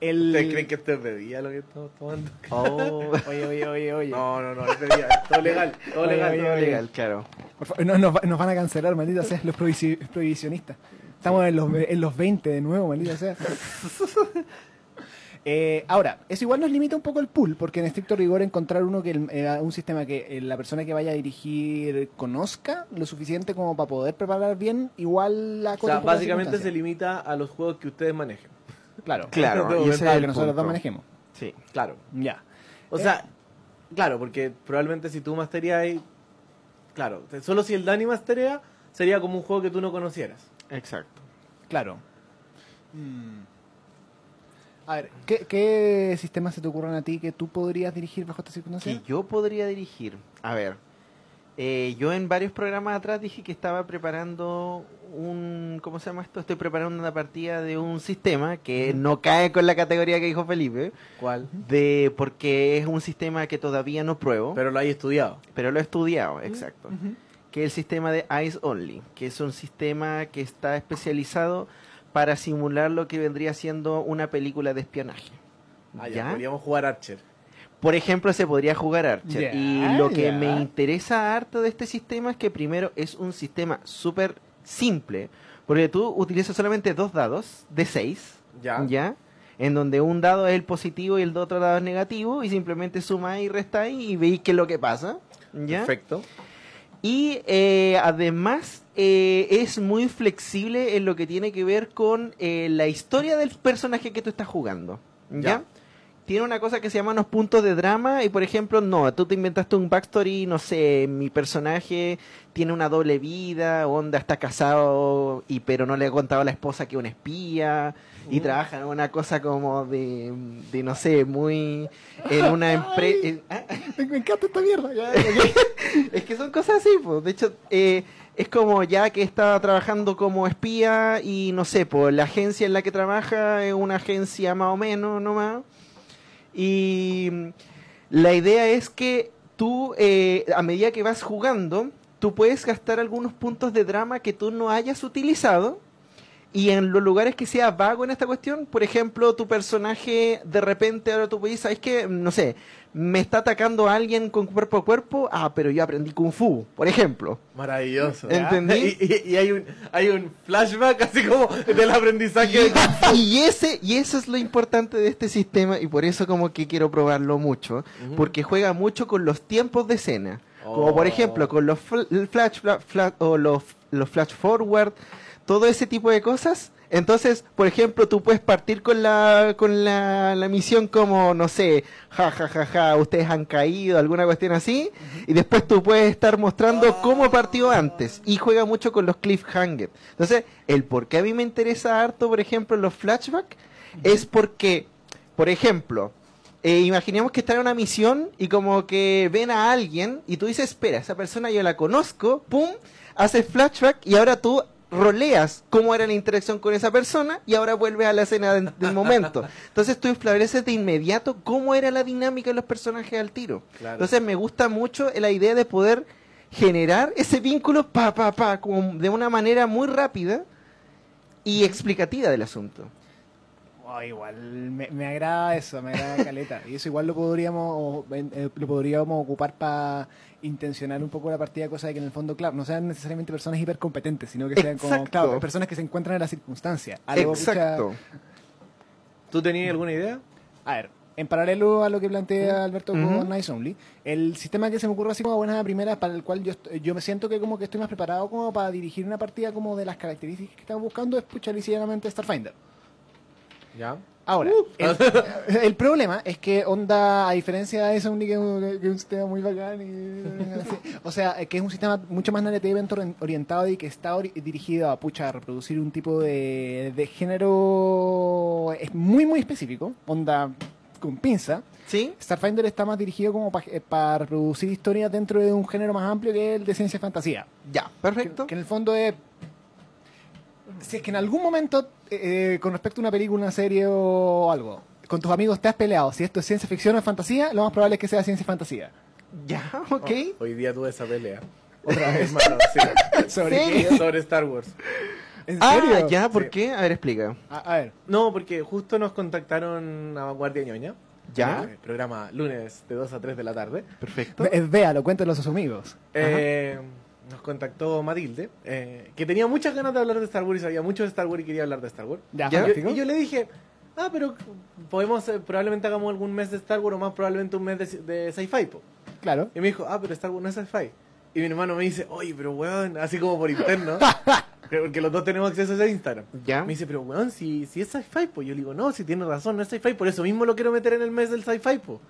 el ¿Ustedes creen que esto es bebida lo que estamos tomando? Oh, Oye, oye, oye, oye. No, no, no, es bebida. es Todo legal, todo Oye, legal. oye, todo oye. legal. claro. Por favor, no, nos, va- nos van a cancelar, maldita sea, los prohibi- prohibicionistas. Estamos en los, en los 20 de nuevo, maldita sea. Eh, ahora, eso igual nos limita un poco el pool, porque en estricto rigor encontrar uno que el- eh, un sistema que eh, la persona que vaya a dirigir conozca lo suficiente como para poder preparar bien, igual la O sea, básicamente se limita a los juegos que ustedes manejen. Claro, Claro, Todo y ese Claro, es que el nosotros dos manejemos. Sí. Claro. Ya. O Eh. sea, claro, porque probablemente si tú masterías, claro, solo si el Dani masterea, sería como un juego que tú no conocieras. Exacto. Claro. Mm. A ver, ¿qué, ¿qué sistemas se te ocurren a ti que tú podrías dirigir bajo estas que circunstancias? yo podría dirigir. A ver, eh, yo en varios programas atrás dije que estaba preparando un, ¿cómo se llama esto? Estoy preparando una partida de un sistema que no cae con la categoría que dijo Felipe, ¿Cuál? de porque es un sistema que todavía no pruebo, pero, Pero lo hay estudiado. lo he estudiado, exacto. Ujú. Que es el sistema de Eyes Only, que es un sistema que está especializado para simular lo que vendría siendo una película de espionaje. Ah, ya, ¿Ya? podríamos jugar Archer. Por ejemplo, se podría jugar Archer. Ya, y lo que ya. me interesa harto de este sistema es que primero es un sistema súper simple. Porque tú utilizas solamente dos dados de seis. Ya. En donde un dado es el positivo y el otro dado es negativo. Y simplemente suma y resta y veis qué es lo que pasa. ¿Ya? Perfecto. Y eh, además eh, es muy flexible en lo que tiene que ver con eh, la historia del personaje que tú estás jugando. ¿Ya? Ya. Tiene una cosa que se llama unos puntos de drama y por ejemplo, no, tú te inventaste un backstory, no sé, mi personaje tiene una doble vida, onda está casado y pero no le ha contado a la esposa que es una espía y Mm. trabaja en una cosa como de, de no sé, muy en una empresa... Me, me encanta esta mierda. Es que son cosas así, pues. De hecho, eh, es como ya que está trabajando como espía y no sé, pues la agencia en la que trabaja es una agencia más o menos nomás. Y la idea es que tú, eh, a medida que vas jugando, tú puedes gastar algunos puntos de drama que tú no hayas utilizado. Y en los lugares que sea vago en esta cuestión, por ejemplo, tu personaje de repente ahora tú puedes, ¿sabes qué? No sé, me está atacando a alguien con cuerpo a cuerpo, ah, pero yo aprendí Kung Fu, por ejemplo. Maravilloso. ¿Entendí? Y, y- y hay, un, hay un flashback así como del aprendizaje. de- Y ese y eso es lo importante de este sistema y por eso como que quiero probarlo mucho, porque juega mucho con los tiempos de escena. Como por Oh. ejemplo con los fl- flash, fla- fla- o los, los flash forward, todo ese tipo de cosas. Entonces, por ejemplo, tú puedes partir con la con la, la misión como, no sé, ja, ja, ja, ja, ustedes han caído, alguna cuestión así, y después tú puedes estar mostrando cómo partió antes, y juega mucho con los cliffhangers. Entonces, el por qué a mí me interesa harto, por ejemplo, los flashbacks, es porque, por ejemplo, eh, imaginemos que está en una misión y como que ven a alguien y tú dices, espera, esa persona yo la conozco, pum, haces flashback y ahora tú roleas cómo era la interacción con esa persona y ahora vuelves a la escena del, del momento. Entonces tú estableces de inmediato cómo era la dinámica de los personajes al tiro. Claro. Entonces me gusta mucho la idea de poder generar ese vínculo pa, pa, pa, como de una manera muy rápida y explicativa del asunto. Oh, igual me, me agrada eso, me agrada caleta. Y eso igual lo podríamos eh, lo podríamos ocupar para intencionar un poco la partida, cosa de que en el fondo, claro, no sean necesariamente personas hipercompetentes, sino que sean como, claro, personas que se encuentran en la circunstancia. Algo, pucha, Exacto. ¿Tú tenías alguna idea? A ver, en paralelo a lo que plantea Alberto con Nice Only, el sistema que se me ocurre así como buena primera para el cual yo, yo me siento que como que estoy más preparado como para dirigir una partida como de las características que estamos buscando es pucha Starfinder. Ya. Ahora, el, el problema es que onda, a diferencia de eso, que, que es un sistema muy bacán, y, así, o sea, que es un sistema mucho más narrativamente ori- orientado y que está ori- dirigido a pucha, a reproducir un tipo de, de género es muy muy específico, onda con pinza. ¿Sí? Starfinder está más dirigido como para reproducir historias dentro de un género más amplio que el de ciencia y fantasía. Ya, Que, perfecto. que en el fondo es. Si es que en algún momento, eh, eh, con respecto a una película, una serie o algo, con tus amigos te has peleado, si esto es ciencia ficción o es fantasía, lo más probable es que sea ciencia y fantasía. Ya, ok. Oh, hoy día tuve esa pelea. Otra vez. Hermano, sí. ¿Sobre Star Wars. ¿En Ah, ya, ¿por Sí. qué? A ver, explica. A, a ver. No, porque justo nos contactaron a Guardia Ñoña. ¿Ya? Eh, programa lunes de 2 a 3 de la tarde. Perfecto. Ve- Véalo, cuéntalo a sus amigos. Eh, nos contactó Matilde, eh, que tenía muchas ganas de hablar de Star Wars y sabía mucho de Star Wars y quería hablar de Star Wars. Ya. Y yo- y yo le dije, ah, pero podemos, eh, probablemente hagamos algún mes de Star Wars o más probablemente un mes de, de sci-fi. po". Claro. Y me dijo, ah, pero Star Wars no es sci-fi. Y mi hermano me dice, oye, pero weón, así como por interno, porque los dos tenemos acceso a Instagram. Ya. Me dice, pero weón, si, si es sci-fi, pues yo le digo, no, si tienes razón, no es sci-fi, por eso mismo lo quiero meter en el mes del sci-fi, po.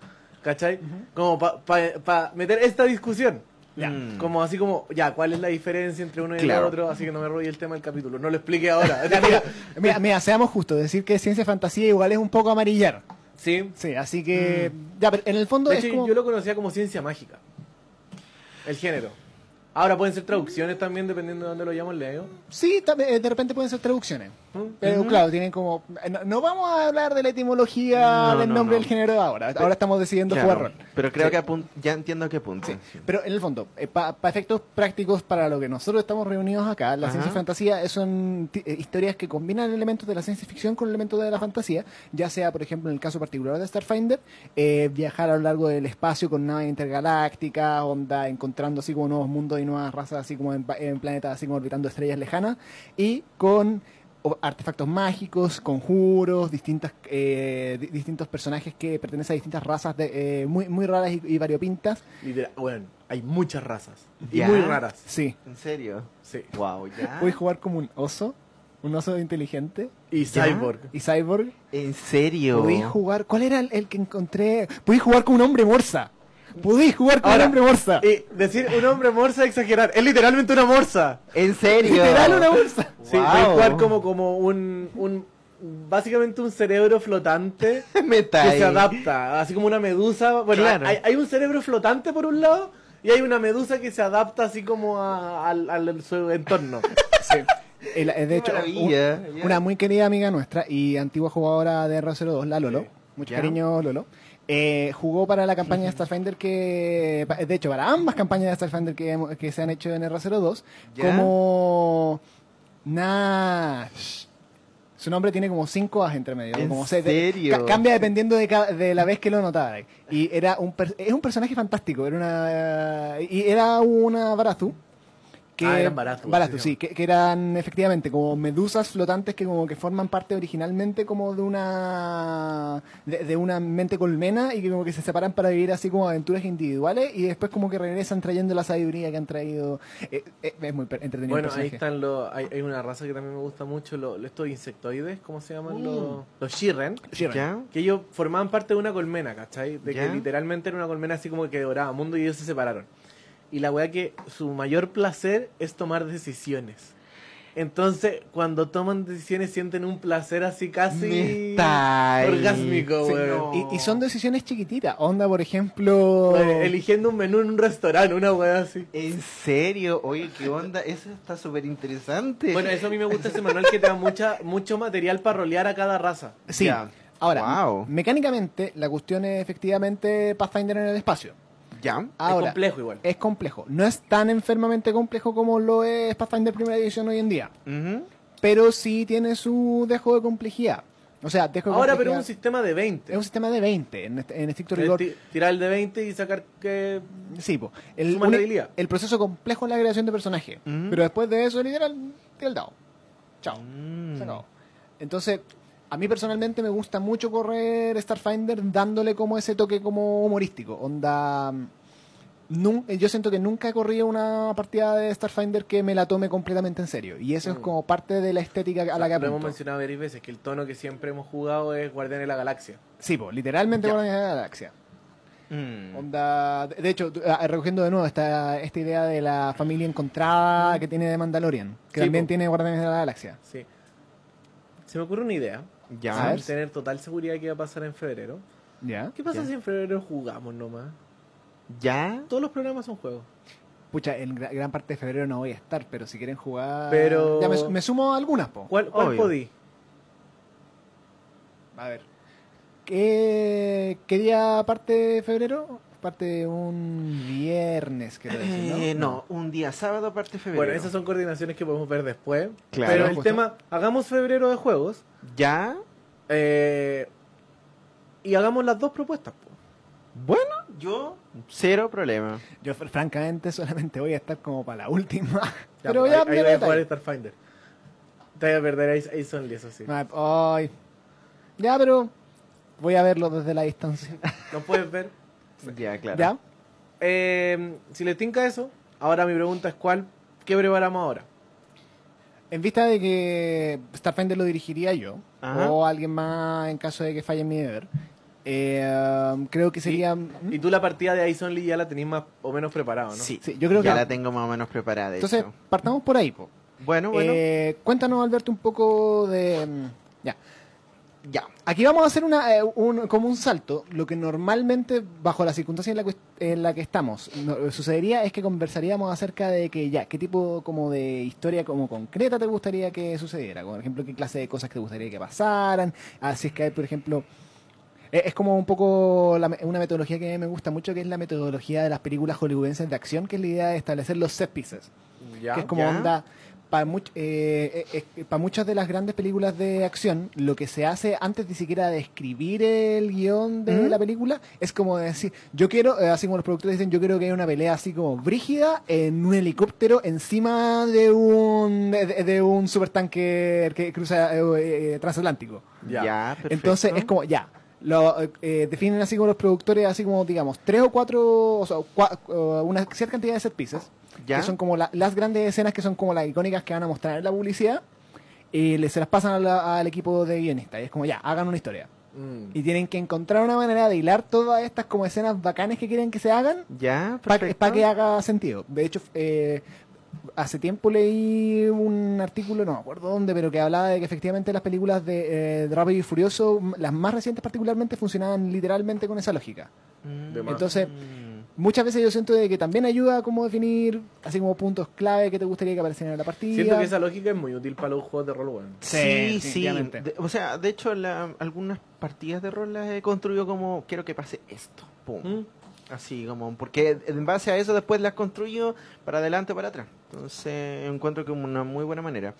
¿Cachai? Como para meter esta discusión. Ya. Mm. Como así como, ya, ¿cuál es la diferencia entre uno y Claro. el otro? Así que no me rollo el tema del capítulo. No lo explique ahora. Mira, mira, mira, seamos justos, decir que ciencia fantasía igual es un poco amarillar. sí. Sí, así que. Ya, pero en el fondo De es hecho, como. yo lo conocía como ciencia mágica. El género. Ahora pueden ser traducciones también, dependiendo de dónde lo llamo, leo. Sí, eh, de repente pueden ser traducciones. Pero claro, tienen como. eh, No, no vamos a hablar de la etimología No, del no, nombre no. del género ahora. Ahora estamos decidiendo Claro, jugar rol. Pero creo Sí. que ya entiendo a qué punto. Pero en el fondo, para efectos prácticos, para lo que nosotros estamos reunidos acá, la Ajá. ciencia y fantasía eh, son eh, historias que combinan elementos de la ciencia ficción con elementos de la fantasía, ya sea, por ejemplo, en el caso particular de Starfinder, eh, viajar a lo largo del espacio con naves intergalácticas, onda, encontrando así como nuevos mundos y nuevas razas, así como en, pa- en planetas, así como orbitando estrellas lejanas, y con artefactos mágicos, conjuros, distintas, eh, di- distintos personajes que pertenecen a distintas razas de, eh, muy, muy raras y, y variopintas. Literal- bueno, hay muchas razas. Y muy raras. Sí. ¿En serio? Sí. Wow, ya. Puedes jugar como un oso, un oso inteligente Y ¿Ya? Cyborg. y cyborg. ¿En serio? Podéis jugar, ¿cuál era el, el que encontré? Podéis jugar con un hombre morsa. Podéis jugar con Ahora, un hombre morsa. Y decir un hombre morsa es exagerar. Es literalmente una morsa. ¿En serio? Literal una morsa. Sí, Wow. puedes jugar como, como un, un. Básicamente un cerebro flotante Meta que se adapta. Así como una medusa. Bueno, Claro. hay, hay un cerebro flotante por un lado. Y hay una medusa que se adapta así como a- al, al- su entorno. Sí. El- eh, de Qué hecho, un- una muy querida amiga nuestra y antigua jugadora de R02, la Lolo, Sí. mucho cariño Lolo, Eh, jugó para la campaña de Starfinder que, de hecho, para ambas campañas de Starfinder que, que se han hecho en R02, ¿Ya? como Nash. Su nombre tiene como cinco A's entre medio. ¿En como serio? ca- cambia dependiendo de, de la vez que lo notaba. Y era un es un personaje fantástico. Era una y era una Barazu. Que, Ah, eran sí, que, que eran efectivamente como medusas flotantes que como que forman parte originalmente como de una de, de una mente colmena y que como que se separan para vivir así como aventuras individuales y después como que regresan trayendo la sabiduría que han traído. Eh, eh, es muy entretenido. Bueno, ahí están los. Hay, hay una raza que también me gusta mucho, los, estos insectoides, ¿cómo se llaman? Mm. Los, los Shirren. Que ellos formaban parte de una colmena, ¿cachai? De Ya. que literalmente era una colmena así como que devoraba mundo y ellos se separaron. Y la weá que su mayor placer es tomar decisiones. Entonces, cuando toman decisiones sienten un placer así casi orgásmico, Sí, weón. no. Y, y son decisiones chiquititas. Onda, por ejemplo. Eh, Eligiendo un menú en un restaurante, una weá así. ¿En serio? Oye, ¿qué onda? Eso está súper interesante. Bueno, eso a mí me gusta ese manual que te da mucha, mucho material para rolear a cada raza. Sí. Ahora, Wow. mecánicamente, la cuestión es efectivamente Pathfinder en el espacio. ¿Ya? Ahora, es complejo igual. es complejo. No es tan enfermamente complejo como lo es Pathfinder primera edición hoy en día. Pero sí tiene su dejo de complejidad. O sea, dejo de Ahora, pero es un sistema de 20. es un sistema de 20, en, en estricto Es rigor. ti- tirar el de 20 y sacar que... Sí, po. el, proceso complejo es la creación de personaje. Pero después de eso, literal, tira el dado. Chao. Mm. Se acabó. Entonces, a mí personalmente me gusta mucho correr Starfinder dándole como ese toque como humorístico. Onda. yo siento que nunca he corrido una partida de Starfinder que me la tome completamente en serio. Y eso es Mm. como parte de la estética a la que Lo hemos apunto. mencionado varias veces, que el tono que siempre hemos jugado es Guardián de la Galaxia. Sí, po, literalmente Ya. Guardianes de la Galaxia. Mm. Onda, de hecho, ah, recogiendo de nuevo esta, esta idea de la familia encontrada que tiene de Mandalorian, que Sí, también po. tiene Guardianes de la Galaxia. Sí. Se me ocurre una idea. Ya. Sin tener total seguridad que va a pasar en febrero. ¿Ya? ¿Qué pasa Ya. si en febrero jugamos nomás? ¿Ya? Todos los programas son juegos. Pucha, en gra- gran parte de febrero no voy a estar, pero si quieren jugar. Pero- Ya me, me sumo a algunas, po. ¿Cuál, cuál podí? A ver. ¿Qué, qué día parte de febrero? Parte un viernes, quiero decir, ¿no? Eh, no, un día sábado aparte de febrero. Bueno, esas son coordinaciones que podemos ver después. Claro, Pero el justo. tema, hagamos febrero de juegos ¿Ya? eh, y hagamos las dos propuestas. po. Bueno, yo cero problema. Yo, fr- francamente, solamente voy a estar como para la última. Ya, pero pues, ya ahí, ahí voy a jugar. Starfinder. Te voy a perder Ace, Ace Only, eso sí. Ay. Ya, pero voy a verlo desde la distancia. No puedes ver. Ya, claro. ¿Ya? Eh, si le tinca eso, ahora mi pregunta es cuál, ¿qué preparamos ahora? En vista de que Starfinder lo dirigiría yo, Ajá. o alguien más en caso de que falle mi deber, eh, creo que sería... Y tú la partida de Ace Only ya la tenés más o menos preparado, ¿no? Sí, Sí, yo creo ya que- la tengo más o menos preparada. Entonces, hecho. partamos por ahí, po. bueno, bueno, Eh, cuéntanos, Alberto, un poco de... Ya. Aquí vamos a hacer una, eh, un- como un salto. Lo que normalmente, bajo la circunstancia en la, en la que estamos, no- sucedería es que conversaríamos acerca de que ya, qué tipo como de historia como concreta te gustaría que sucediera. Por ejemplo, qué clase de cosas te gustaría que pasaran. Así es que hay, por ejemplo... eh, Es como un poco la una metodología que a mí me gusta mucho, que es la metodología de las películas hollywoodenses de acción, que es la idea de establecer los set pieces Ya. que es como ya. onda para muchas de las grandes películas de acción lo que se hace antes ni siquiera de escribir el guion de ¿Mm? la película es como decir yo quiero eh, así como los productores dicen yo quiero que haya una pelea así como brígida en un helicóptero encima de un de, de- un supertanker que cruza eh, eh, transatlántico Ya. entonces es como, ya, lo eh, definen así como los productores, así como, digamos, tres o cuatro, o sea, cua- eh, una cierta cantidad de set pieces, ¿Ya? que son como la- las grandes escenas que son como las icónicas que van a mostrar en la publicidad, y le- se las pasan a la- al equipo de guionistas, y es como, ya, hagan una historia. Mm. Y tienen que encontrar una manera de hilar todas estas como escenas bacanes que quieren que se hagan Ya, para que haga sentido. De hecho, eh, hace tiempo leí un artículo, no me acuerdo dónde, pero que hablaba de que efectivamente las películas de, eh, de Rápido y Furioso, las más recientes particularmente, funcionaban literalmente con esa lógica. Mm. Entonces, muchas veces yo siento de que también ayuda a como definir así como puntos clave que te gustaría que aparecieran en la partida. Siento que esa lógica es muy útil para los juegos de rol, weón. Sí, Sí, sí. definitivamente. De- o sea, de hecho, la- algunas partidas de rol las he construido como quiero que pase esto. Pum. ¿Mm? Así como, porque en base a eso después las construyo para adelante o para atrás. Entonces encuentro que una muy buena manera.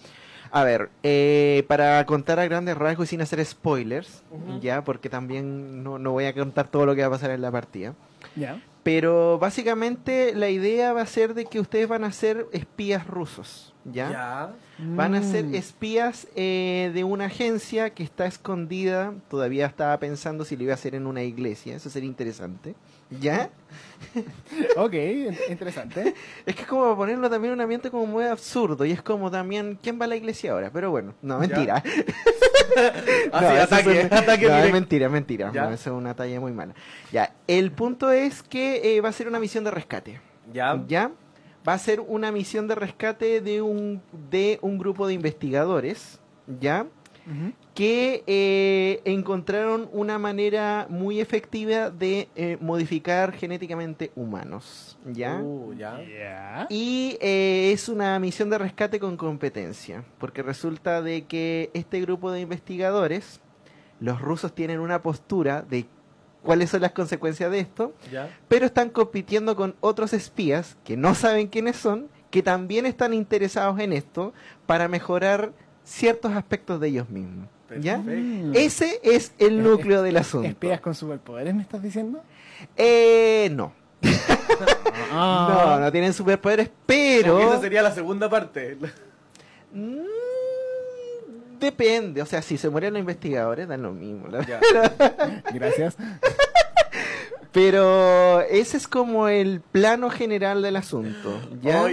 A ver, eh, para contar a grandes rasgos y sin hacer spoilers, Ujú. ya, porque también no, no voy a contar todo lo que va a pasar en la partida. Ya. Pero básicamente la idea va a ser de que ustedes van a ser espías rusos, ¿ya? Ya. Van a ser Mm. espías eh, de una agencia que está escondida. Todavía estaba pensando si lo iba a hacer en una iglesia. Eso sería interesante. ¿Ya? Ok, in- interesante. Es que es como ponerlo también en un ambiente como muy absurdo. Y es como también, ¿quién va a la iglesia ahora? Pero bueno, no, mentira. No, Ah, ataque, es ataque no, es mentira, es mentira. Ya. No, eso es una talla muy mala. Ya, el punto es que eh, va a ser una misión de rescate. Ya. ¿Ya? Va a ser una misión de rescate de un, de un grupo de investigadores, ¿ya? Ujú. Que eh, encontraron una manera muy efectiva de eh, modificar genéticamente humanos, ¿ya? Uh. Y eh, es una misión de rescate con competencia, porque resulta de que este grupo de investigadores, los rusos tienen una postura de cuáles son las consecuencias de esto, Ya. pero están compitiendo con otros espías que no saben quiénes son, que también están interesados en esto para mejorar ciertos aspectos de ellos mismos. ¿Ya? Ese es el núcleo del asunto. ¿Espías con superpoderes me estás diciendo? Eh, no. Ah. No, no tienen superpoderes, pero... esa sería la segunda parte. Mm, depende, o sea, si se mueren los investigadores, dan lo mismo. la Ya. Gracias. Pero ese es como el plano general del asunto. ¿ya?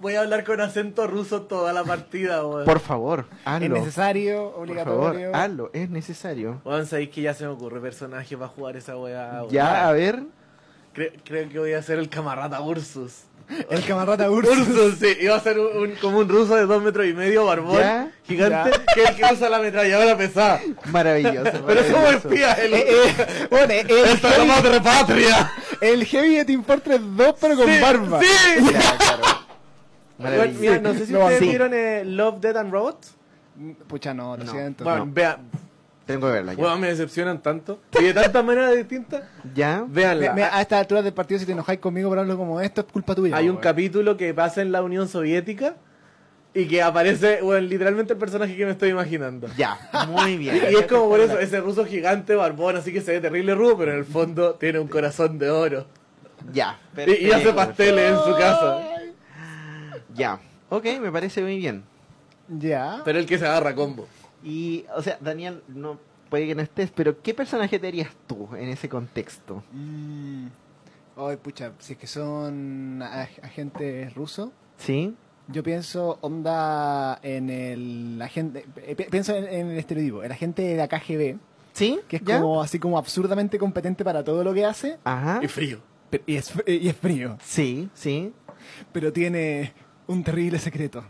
Voy a hablar con acento ruso toda la partida, weón. Por favor, Es hazlo. necesario, Por obligatorio. favor, hazlo, es necesario. Weón, sabéis que ya se me ocurre personaje para jugar esa weá. weón. Ya, a ver. Cre- creo que voy a ser el camarada Ursus. El camarada Ursus. Ursus, sí. Iba a ser un, un- como un ruso de dos metros y medio, barbón, Ya, gigante, que es el que usa la ametralladora pesada. Maravilloso. Pero somos maravilloso. espías, el... Eh, eh, bueno, el, ¡Esta es la heavy, madre patria! el Heavy de Team Fortress 2, pero con Sí, barba. ¡Sí! Bueno, mira, no sé si No, ustedes sí. vieron eh, Love, Dead and Robots. Pucha, no, lo No. siento. Bueno, No. vean. Tengo que verla ya. Me decepcionan tanto. Y de tantas maneras distintas. ¿Ya? Véanla. Me- me- a estas alturas del partido, si te enojáis conmigo por hablar como esto, es culpa tuya. Hay un capítulo que pasa en la Unión Soviética y que aparece, bueno, literalmente el personaje que me estoy imaginando. Ya, muy bien. Y es como por eso, ese ruso gigante, barbón, así que se ve terrible rudo, pero en el fondo tiene un corazón de oro. Ya. Y, y hace pasteles en su casa. Ya. Ok, me parece muy bien. Ya. Pero el que se agarra combo. Y, o sea, Daniel, no puede que no estés, pero ¿qué personaje te harías tú en ese contexto? Mm. Ay, pucha, si es que son ag- agentes rusos, ¿Sí? yo pienso onda en el agente, eh, pi- pienso en, en el estereotipo, el agente de la KGB, ¿Sí? que es ¿Ya? como así como absurdamente competente para todo lo que hace Ajá. Y frío. pe- y es, y es frío, Sí, sí. pero tiene un terrible secreto.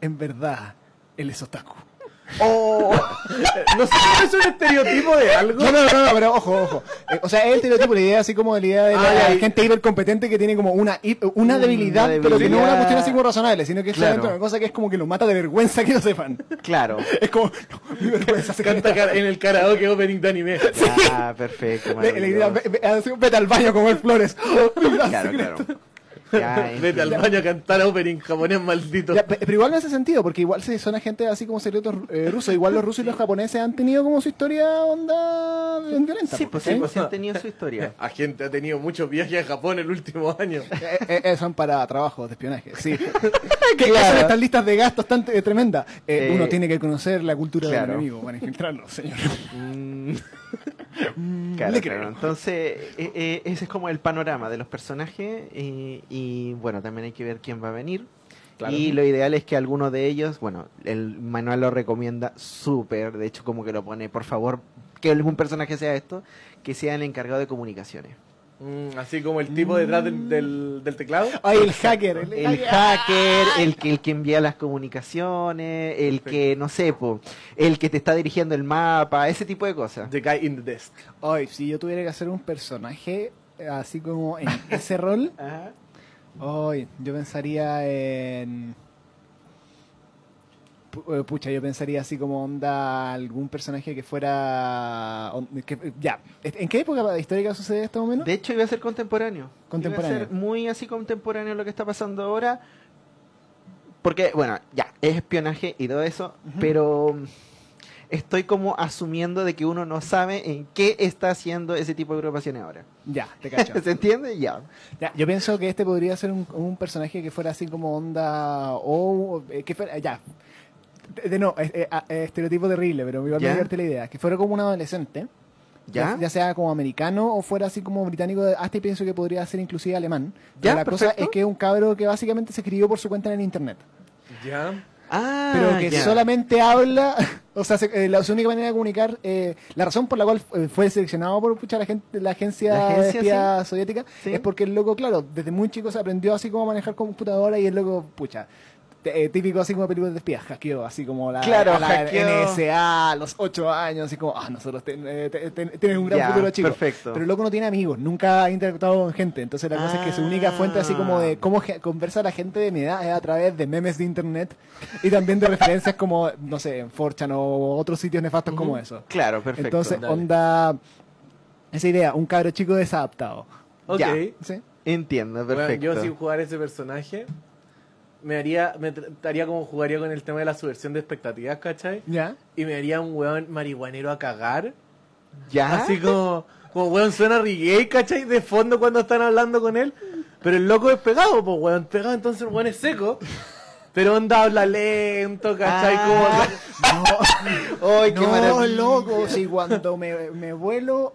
En verdad, él es otaku. Oh, No sé si es un estereotipo de algo. No, no, no, no, pero ojo, ojo. Eh, o sea, es el estereotipo, la idea así como de la idea de la, Ah, ya. gente hipercompetente que tiene como una, una Una debilidad, pero que no es una cuestión así como razonable, sino que es Claro. una cosa que es como que lo mata de vergüenza que lo sepan. claro. Es como, no, mi vergüenza se Canta ca- en el karaoke opening de anime. Ah, perfecto. La, la idea, vete al baño a comer flores. Claro, claro. Ya, Vete al baño a cantar opening japonés maldito. Ya, pe- pero igual no hace sentido, porque igual si son agentes así como secretos eh, rusos, igual los rusos y los japoneses han tenido como su historia onda violenta. Sí, pues ¿sí? sí, pues sí han tenido su historia. La gente ha tenido muchos viajes a Japón el último año. Eh, eh, eh, son para trabajos de espionaje, sí. que Claro. son estas listas de gastos tan eh, tremendas. Eh, Eh, uno tiene que conocer la cultura claro. del enemigo para infiltrarlo, señor. Mm, Claro, le claro. creo. Entonces, eh, eh, ese es como el panorama de los personajes. Y, y, bueno, también hay que ver quién va a venir. Claro. Y lo ideal es que alguno de ellos, bueno, el manual lo recomienda súper. De hecho, como que lo pone, por favor, que algún personaje sea esto, que sea el encargado de comunicaciones. Mm, así como el tipo detrás del, del, del teclado. Ay, el hacker. El, El hacker, el que, el que envía las comunicaciones, el que, no sé, po, el que te está dirigiendo el mapa, ese tipo de cosas. The guy in the desk. Ay, si yo tuviera que hacer un personaje, así como en ese rol, Ajá. hoy yo pensaría en... eh, Pucha, yo pensaría así como onda algún personaje que fuera... que- ya, ¿en qué época histórica sucede esto más o menos? De hecho, iba a ser contemporáneo. Contemporáneo. Iba a ser muy así contemporáneo lo que está pasando ahora. Porque, bueno, ya, es espionaje y todo eso, pero estoy como asumiendo de que uno no sabe en qué está haciendo ese tipo de agrupaciones ahora. Ya, te cacho. ¿Se entiende? Ya. Ya, yo pienso que este podría ser un, un personaje que fuera así como onda o eh, que fuera ya de, de no eh, eh, eh, estereotipo terrible pero me iba a divertir la idea que fuera como un adolescente ¿Ya? ya sea como americano o fuera así como británico hasta pienso que podría ser inclusive alemán Ya, Pero la cosa es que es un cabro que básicamente se escribió por su cuenta en el internet Ya. Ah, pero que ya. solamente habla, o sea, se- eh, la su única manera de comunicar, eh, la razón por la cual eh, fue seleccionado por pucha, la, gente, la agencia, La agencia, espía soviética Sí. es porque el loco, claro, desde muy chico se aprendió así como a manejar computadora y el loco, pucha, eh, típico así como películas de espías, hackeó así como la, Claro, la. NSA a los 8 años, así como, ah, nosotros ten- eh, tienes un gran Ya, futuro chico. perfecto. Pero el loco no tiene amigos, nunca ha interactuado con gente, entonces la cosa es que su única fuente así como de Ah. cómo conversa la gente de mi edad es a través de memes de internet y también de referencias como, no sé, en 4chan o otros sitios nefastos como eso. Claro, perfecto. Entonces, Dale. onda, esa idea, un cabro chico desadaptado. Ok. Ya. ¿Sí? Entiendo, Bueno, perfecto. yo sin jugar ese personaje me haría me trataría como jugaría con el tema de la subversión de expectativas, ¿cachai? ¿Ya? Y me haría un weón marihuanero a cagar. ¿Ya? Así como, como weón suena reggae, ¿cachai? De fondo cuando están hablando con él. Pero el loco es pegado, pues weón, pegado, entonces el weón es seco. Pero onda habla lento, ¿cachai? Ah. Como, ¡Ay, qué no, maravilla! loco, si cuando me, me vuelo,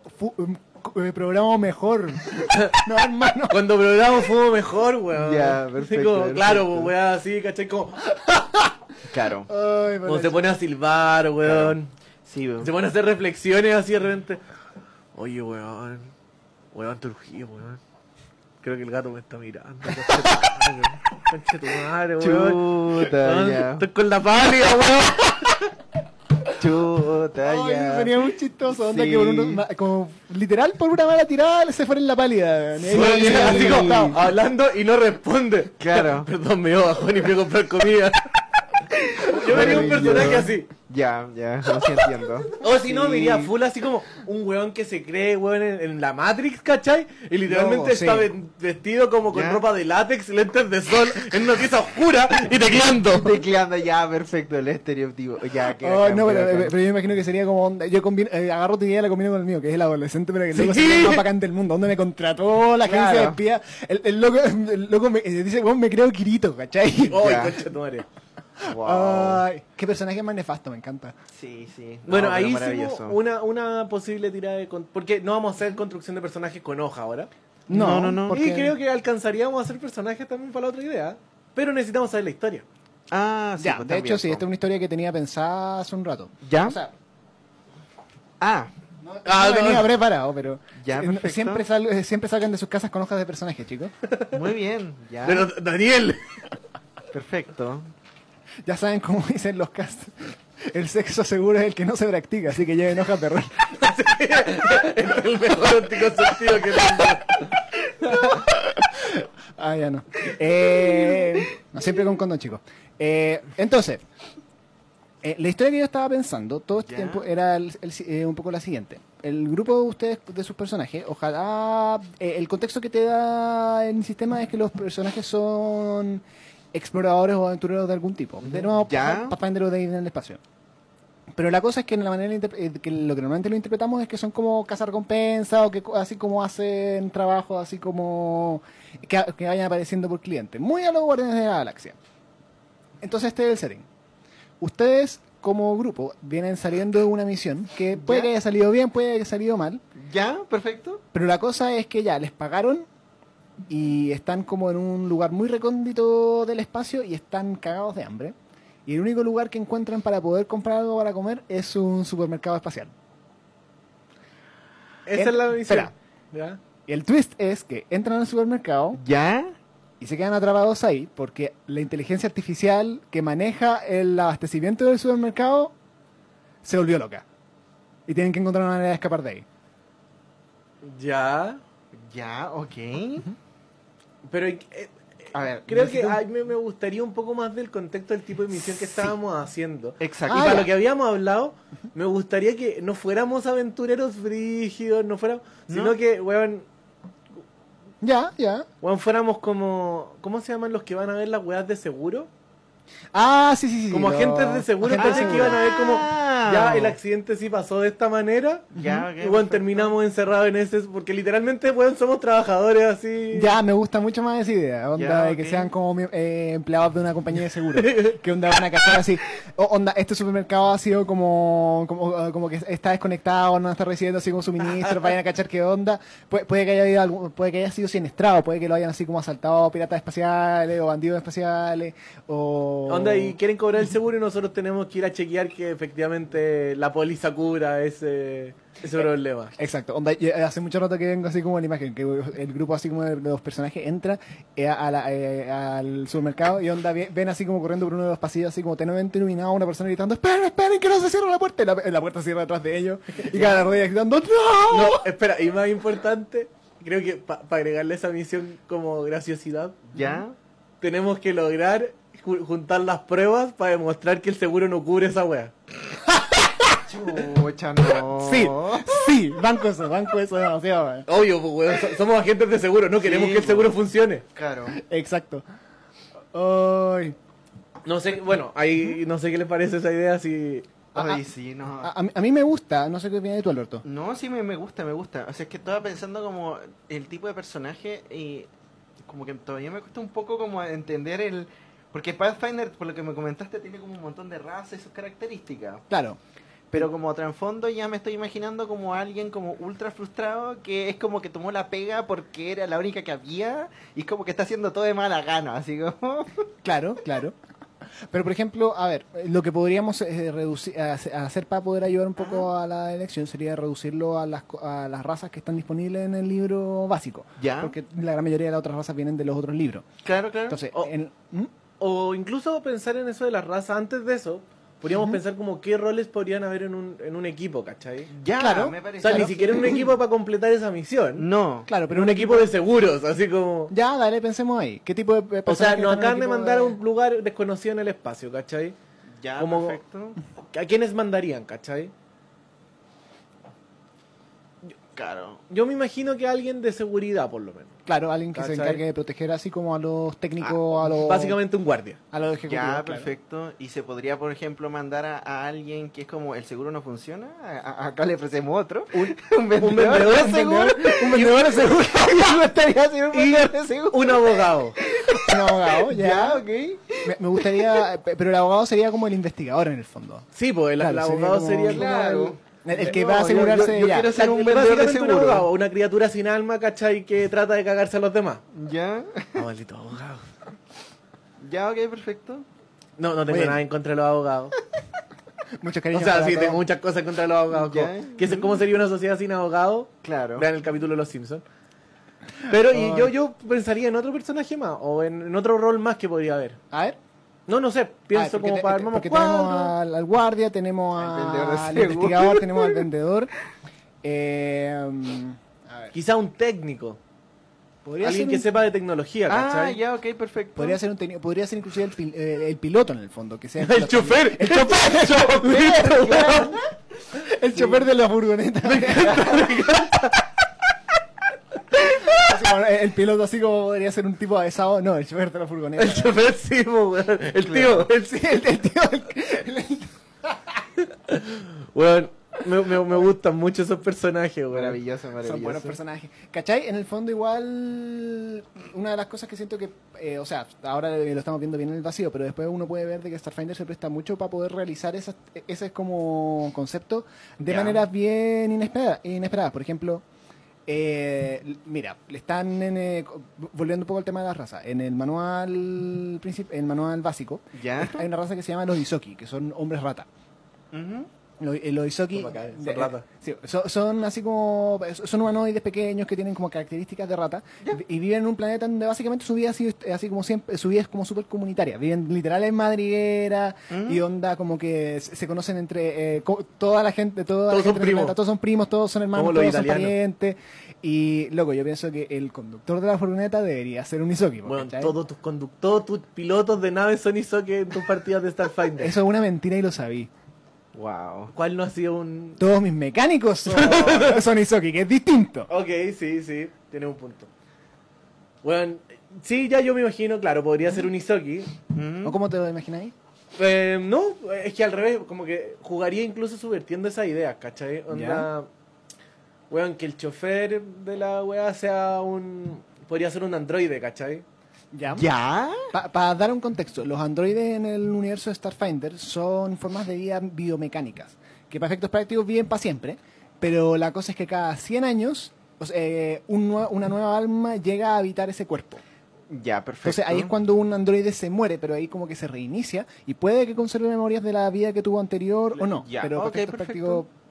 me programo mejor. No, hermano. cuando programo fumo mejor, weón. Ya, perfecto, como, perfecto. Claro, pues weón, así, ¿cachai? Como, Claro. Ay, como se pone a silbar, weón. Sí, weón. Se pone a hacer reflexiones así de repente. Oye, weón. Weón, te urgí, weón. Creo que el gato me está mirando. Conche tu madre, weón. Chuta, Weón, ya. Estoy con la pálida, weón. Chuta, Ay, ya. venía muy chistoso, onda Sí. que por uno- ma- como literal por una mala tirada se fuera en la pálida. Sí, así como, hablando y no responde. Claro. Perdón, me dio bajón y fui a comprar comida. Yo vería un personaje así. Ya, ya, no sí entiendo. O si no, Sí. me iría full así como un weón que se cree weón en, en la Matrix, ¿cachai? Y literalmente No, sí. está ve- vestido como con ¿Ya? ropa de látex, lentes de sol, en una pieza oscura y teclando. Tecleando ya, perfecto, el estereotipo. Ya, que Oh, no, pero, pero yo imagino que sería como onda, yo combino- eh, agarro tu idea y la combino con el mío, que es el adolescente, pero que el loco Sí. sería el más bacán del mundo, donde me contrató la agencia Claro. de espía, el, el loco, el loco me eh, dice, bueno, me creo Kirito, ¿cachai? ¡Ay, Ya. concha tu madre! Wow. Ay, qué personaje más nefasto, me encanta. Sí, sí. Bueno, No, ahí hicimos una, una posible tirada de... con- Porque no vamos a hacer construcción de personajes con hoja ahora. No, no, no. porque- Y creo que alcanzaríamos a hacer personajes también para la otra idea. Pero necesitamos saber la historia. Ah, sí, ya, pues, de también, hecho, sí, esta es una historia que tenía pensada hace un rato. ¿Ya? O sea, Ah, no, Ah, no no. venía preparado, pero Ya, eh, siempre, sal- eh, siempre salgan de sus casas con hojas de personajes, chicos. muy bien. Ya, Pero, Daniel... perfecto. Ya saben cómo dicen los casts. El sexo seguro es el que no se practica, así que lleven hojas de rol. es el mejor anticonceptivo que tengo. Ah, ya no. Eh, no, siempre con condón, chicos. Eh, entonces, eh, la historia que yo estaba pensando todo este Ya. tiempo era el- el si- eh, un poco la siguiente. El grupo de ustedes, de sus personajes, ojalá... eh, el contexto que te da el sistema es que los personajes son exploradores o aventureros de algún tipo. De nuevo. Pathfinder de en el espacio. Pero la cosa es que en la manera eh, que lo que normalmente lo interpretamos es que son como cazarrecompensas o que así como hacen trabajo así como que, que vayan apareciendo por cliente. Muy a los guardianes de la galaxia. Entonces este es el setting. Ustedes como grupo vienen saliendo de una misión que puede Ya. que haya salido bien, puede que haya salido mal, ¿Ya? Perfecto. pero la cosa es que ya les pagaron y están como en un lugar muy recóndito del espacio y están cagados de hambre. Y el único lugar que encuentran para poder comprar algo para comer es un supermercado espacial. Esa es la misión. Espera. ¿Ya? Y el twist es que entran al supermercado ¿Ya? y se quedan atrapados ahí porque la inteligencia artificial que maneja el abastecimiento del supermercado se volvió loca. Y tienen que encontrar una manera de escapar de ahí. Ya. Ya, ok. Pero eh, A ver, creo que a mí me, gustaría un poco más del contexto del tipo de misión que Sí. estábamos haciendo. Exacto. y Ah, para ya. lo que habíamos hablado, me gustaría que no fuéramos aventureros frígidos, no fuéramos, ¿No? sino que, weón, Ya, ya. weón, fuéramos como, ¿cómo se llaman los que van a ver las weas de seguro? Ah, sí, sí, sí. Como agentes de seguro, pensé que iban a ver como. Ya el accidente sí pasó de esta manera, Ya, ok, y bueno, perfecto. terminamos encerrados en ese, porque literalmente, weón, somos trabajadores así. Ya, me gusta mucho más esa idea. Onda Ya, de que sean como eh, empleados de una compañía de seguro. que onda van a cachar así. O, onda, este supermercado ha sido como, como, eh, como que está desconectado, no está recibiendo así como suministros, vayan a cachar qué onda. Puede, puede que haya habido algún- puede que haya sido siniestrado, puede que lo hayan así como asaltado piratas espaciales o bandidos espaciales. O. Onda, y quieren cobrar el seguro y nosotros tenemos que ir a chequear que efectivamente la póliza cubra ese, ese problema. Exacto, onda, y hace mucho rato que vengo así como la imagen, que el grupo así como de los personajes entra eh, a la- eh, al supermercado y onda ve- ven así como corriendo por uno de los pasillos así como tenuemente iluminado una persona gritando esperen, esperen que no se cierre la puerta y la, la puerta se cierra detrás de ellos y cada la rodilla gritando ¡No! No, espera, y más importante, creo que para agregarle esa misión como graciosidad, Ya. tenemos que lograr juntar las pruebas para demostrar que el seguro no cubre esa wea. Chucha, no. Sí, sí, banco eso, banco eso demasiado. eh. Obvio, pues, weón, so- somos agentes de seguro, no queremos Sí, que el seguro funcione. Claro. Exacto. Ay. No sé, bueno, ahí no sé qué les parece esa idea, si... Ah, Ay, ah. sí, no. A, a mí- a mí me gusta, no sé qué opinas de tú, Alberto. No, sí me, me gusta, me gusta. O sea, es que estaba pensando como el tipo de personaje y como que todavía me cuesta un poco como entender el... Porque Pathfinder, por lo que me comentaste, tiene como un montón de razas y sus características. Claro. Pero como trasfondo ya me estoy imaginando como alguien como ultra frustrado que es como que tomó la pega porque era la única que había y es como que está haciendo todo de mala gana, así como... Claro, claro. Pero, por ejemplo, a ver, lo que podríamos eh, reducir, hace- hacer para poder ayudar un poco a la elección sería reducirlo a las, a las razas que están disponibles en el libro básico. Ya. Porque la gran mayoría de las otras razas vienen de los otros libros. Claro, claro. Entonces, Oh. en- ¿Mm? O incluso pensar en eso de la raza antes de eso, podríamos pensar como qué roles podrían haber en un, en un equipo, ¿cachai? ya, claro. me O parece. sea, ni siquiera un equipo para completar esa misión. No. Claro, Pero un equipo de seguros, así como... Ya, dale, pensemos ahí. ¿Qué tipo de O sea, nos acaban de mandar a un lugar desconocido en el espacio, ¿cachai? Ya, Como- perfecto. ¿A quiénes mandarían, cachai? Claro. Yo me imagino que alguien de seguridad, por lo menos. Claro, alguien que se encargue de proteger así como a los técnicos, a los... Básicamente un guardia. A los ejecutivos. Ya, claro. perfecto. Y se podría, por ejemplo, mandar a, a alguien que es como el seguro no funciona. A- a- acá le ofrecemos otro. Un, vendedor, vendedor, de un seguro. Un vendedor de seguro. Me gustaría ser un vendedor de seguro. Un abogado. Un abogado, ya. Ya, ok. Me, me gustaría... Pero el abogado sería como el investigador en el fondo. Sí, pues el, Claro, el sería abogado como- sería como... Claro. El, el que No, va a yo- asegurarse yo- yo ya. quiero ser un vendedor de un abogado, una criatura sin alma, ¿cachai? Que trata de cagarse a los demás. Ya. Ah, maldito abogado. Ya, ok, perfecto. No, no tengo Oye. nada en contra de los abogados. Muchos O sea, sí, todos. tengo muchas cosas contra los abogados. Como- ¿Qué es- ¿Cómo sería una sociedad sin abogados? Claro. Vean el capítulo de Los Simpsons. Pero y yo, yo pensaría en otro personaje más, o en, en otro rol más que podría haber. A ver. No, no sé, Ah, pienso porque como te- para armar porque tenemos al, al guardia, tenemos Al investigador, tenemos al vendedor. Eh, a ver. Quizá un técnico. Podría Alguien que un- sepa de tecnología, Ah, ¿cachai? ya, ok, perfecto. Podría ser un técnico- podría ser inclusive el, pil- eh, el piloto en el fondo, que sea El chofer. El chofer, el chofer, el chofer de la furgoneta. Así como, eh, el piloto así como podría ser un tipo avesado, no, el chofer de la furgoneta. El chofer, sí, weón. El tío, el, Sí, el, el tío, el- weón. Me, me, me gustan mucho esos personajes, weón. Maravilloso, maravilloso. Son buenos personajes. ¿Cachai? En el fondo igual una de las cosas que siento que, eh, o sea, ahora lo estamos viendo bien en el vacío, pero después uno puede ver de que Starfinder se presta mucho para poder realizar esas, ese como concepto de Ya. maneras bien inesperadas. inesperadas. Por ejemplo, eh, mira, le están en, eh, volviendo un poco al tema de la raza. En el manual princip- el manual básico, Ya. hay una raza que se llama los Isoki, que son hombres rata. Ujú. Los, eh, los Isoki son ratas. sí, son, son así como son humanoides pequeños que tienen como características de rata y viven en un planeta donde básicamente su vida ha sido así como siempre su vida es como súper comunitaria viven literal en madriguera Mm. y onda como que se, conocen entre eh, toda la gente toda Todos la son gente del primos. planeta, todos son primos todos son hermanos Como todos son italianos. parientes y loco yo pienso que el conductor de la furgoneta debería ser un Isoki Bueno, todos tus conductores, todos tus pilotos de naves son Isoke en tus partidas de Starfinder. eso es una mentira y lo sabí Wow. ¿Cuál no ha sido un...? todos mis mecánicos son, son Isoki que es distinto Ok, sí, sí, tiene un punto. Bueno, sí, ya yo me imagino, claro, podría ser un Isoki. Mm. ¿O cómo te lo imagináis? Eh, no, es que al revés, como que jugaría incluso subvertiendo esa idea, ¿cachai? Onda, weón, que el chofer de la weá sea un... Podría ser un androide, ¿cachai? ¿Ya? ¿Ya? Para dar un contexto, los androides en el universo de Starfinder son formas de vida biomecánicas, que para efectos prácticos viven para siempre, pero la cosa es que cada 100 años o sea, eh, un una nueva alma llega a habitar ese cuerpo. Ya, perfecto. Entonces ahí es cuando un androide se muere, pero ahí como que se reinicia y puede que conserve memorias de la vida que tuvo anterior o no. Ya, pero para efectos perfecto. prácticos,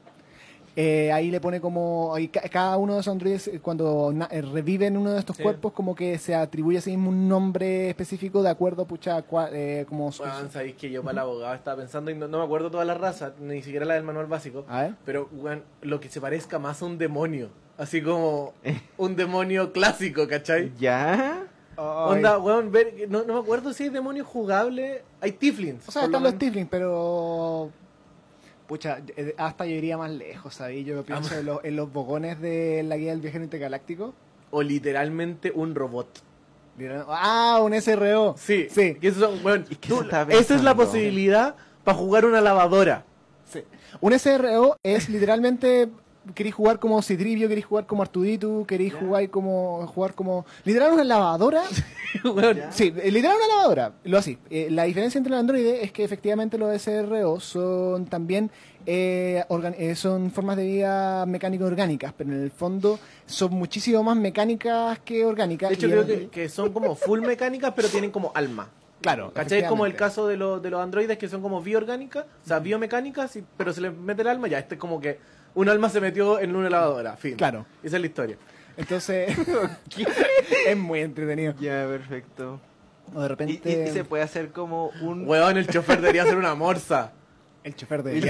eh, ahí le pone como cada uno de esos androides eh, cuando eh, reviven uno de estos Sí. cuerpos como que se atribuye a sí mismo un nombre específico de acuerdo pucha cua- eh, como Weón, sabéis que yo para el abogado estaba pensando y no, no me acuerdo toda la raza, ni siquiera la del manual básico. a ver Pero, weón, lo que se parezca más a un demonio. Así como un demonio clásico, ¿cachai? ¿Ya? Onda, weón, ver, no, no me acuerdo si hay demonios jugables. Hay Tiflins. o sea lo están los. Tiflins pero pucha eh, hasta yo iría más lejos ¿sabes? yo pienso en, los- en los bogones de la guía del viajero intergaláctico O literalmente un robot. Ah un SRO Sí, sí son, Es que tú- estaba esa es la posibilidad para jugar una lavadora. Sí. Un SRO es literalmente queréis jugar como Citrivio, queréis jugar como Artuditu, queréis jugar como jugar como literal una lavadora. Sí, literal una lavadora, lo así. Eh, la diferencia entre el Android es que efectivamente los SRO son también eh, eh, son formas de vida mecánico orgánicas, pero en el fondo son muchísimo más mecánicas que orgánicas. De hecho, creo que, que son como full mecánicas, pero tienen como alma. claro, ¿Cachai? Es como el caso de, los de los androides que son como bioorgánicas, o sea, biomecánicas, pero se les mete el alma, ya, este es como que un alma se metió en una lavadora, fin. Claro. Esa es la historia. Entonces es muy entretenido. Ya, perfecto. O de Y, repente y- y se puede hacer como un... Weón, el chofer debería ser una morsa. el chofer de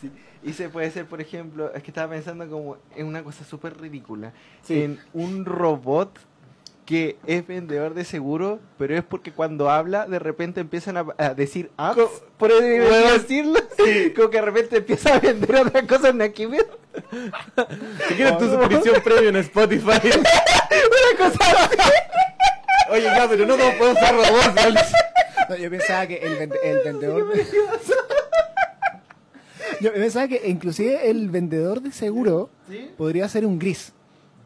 Sí. Y se puede hacer, por ejemplo, es que estaba pensando como en una cosa súper ridícula. Sí. En un robot que es vendedor de seguro, pero es porque cuando habla de repente empiezan a, a decir apps, Co- por eso Weón, decirlo, como que de repente empieza a vender otra cosa en aquí ver. Si quieres tu suscripción premium en Spotify. Una cosa Oye, ya, pero no puedo usar robots. ¿vale? No, yo pensaba que el, vende- el vendedor. yo pensaba que inclusive el vendedor de seguro ¿Sí? podría ser un gris.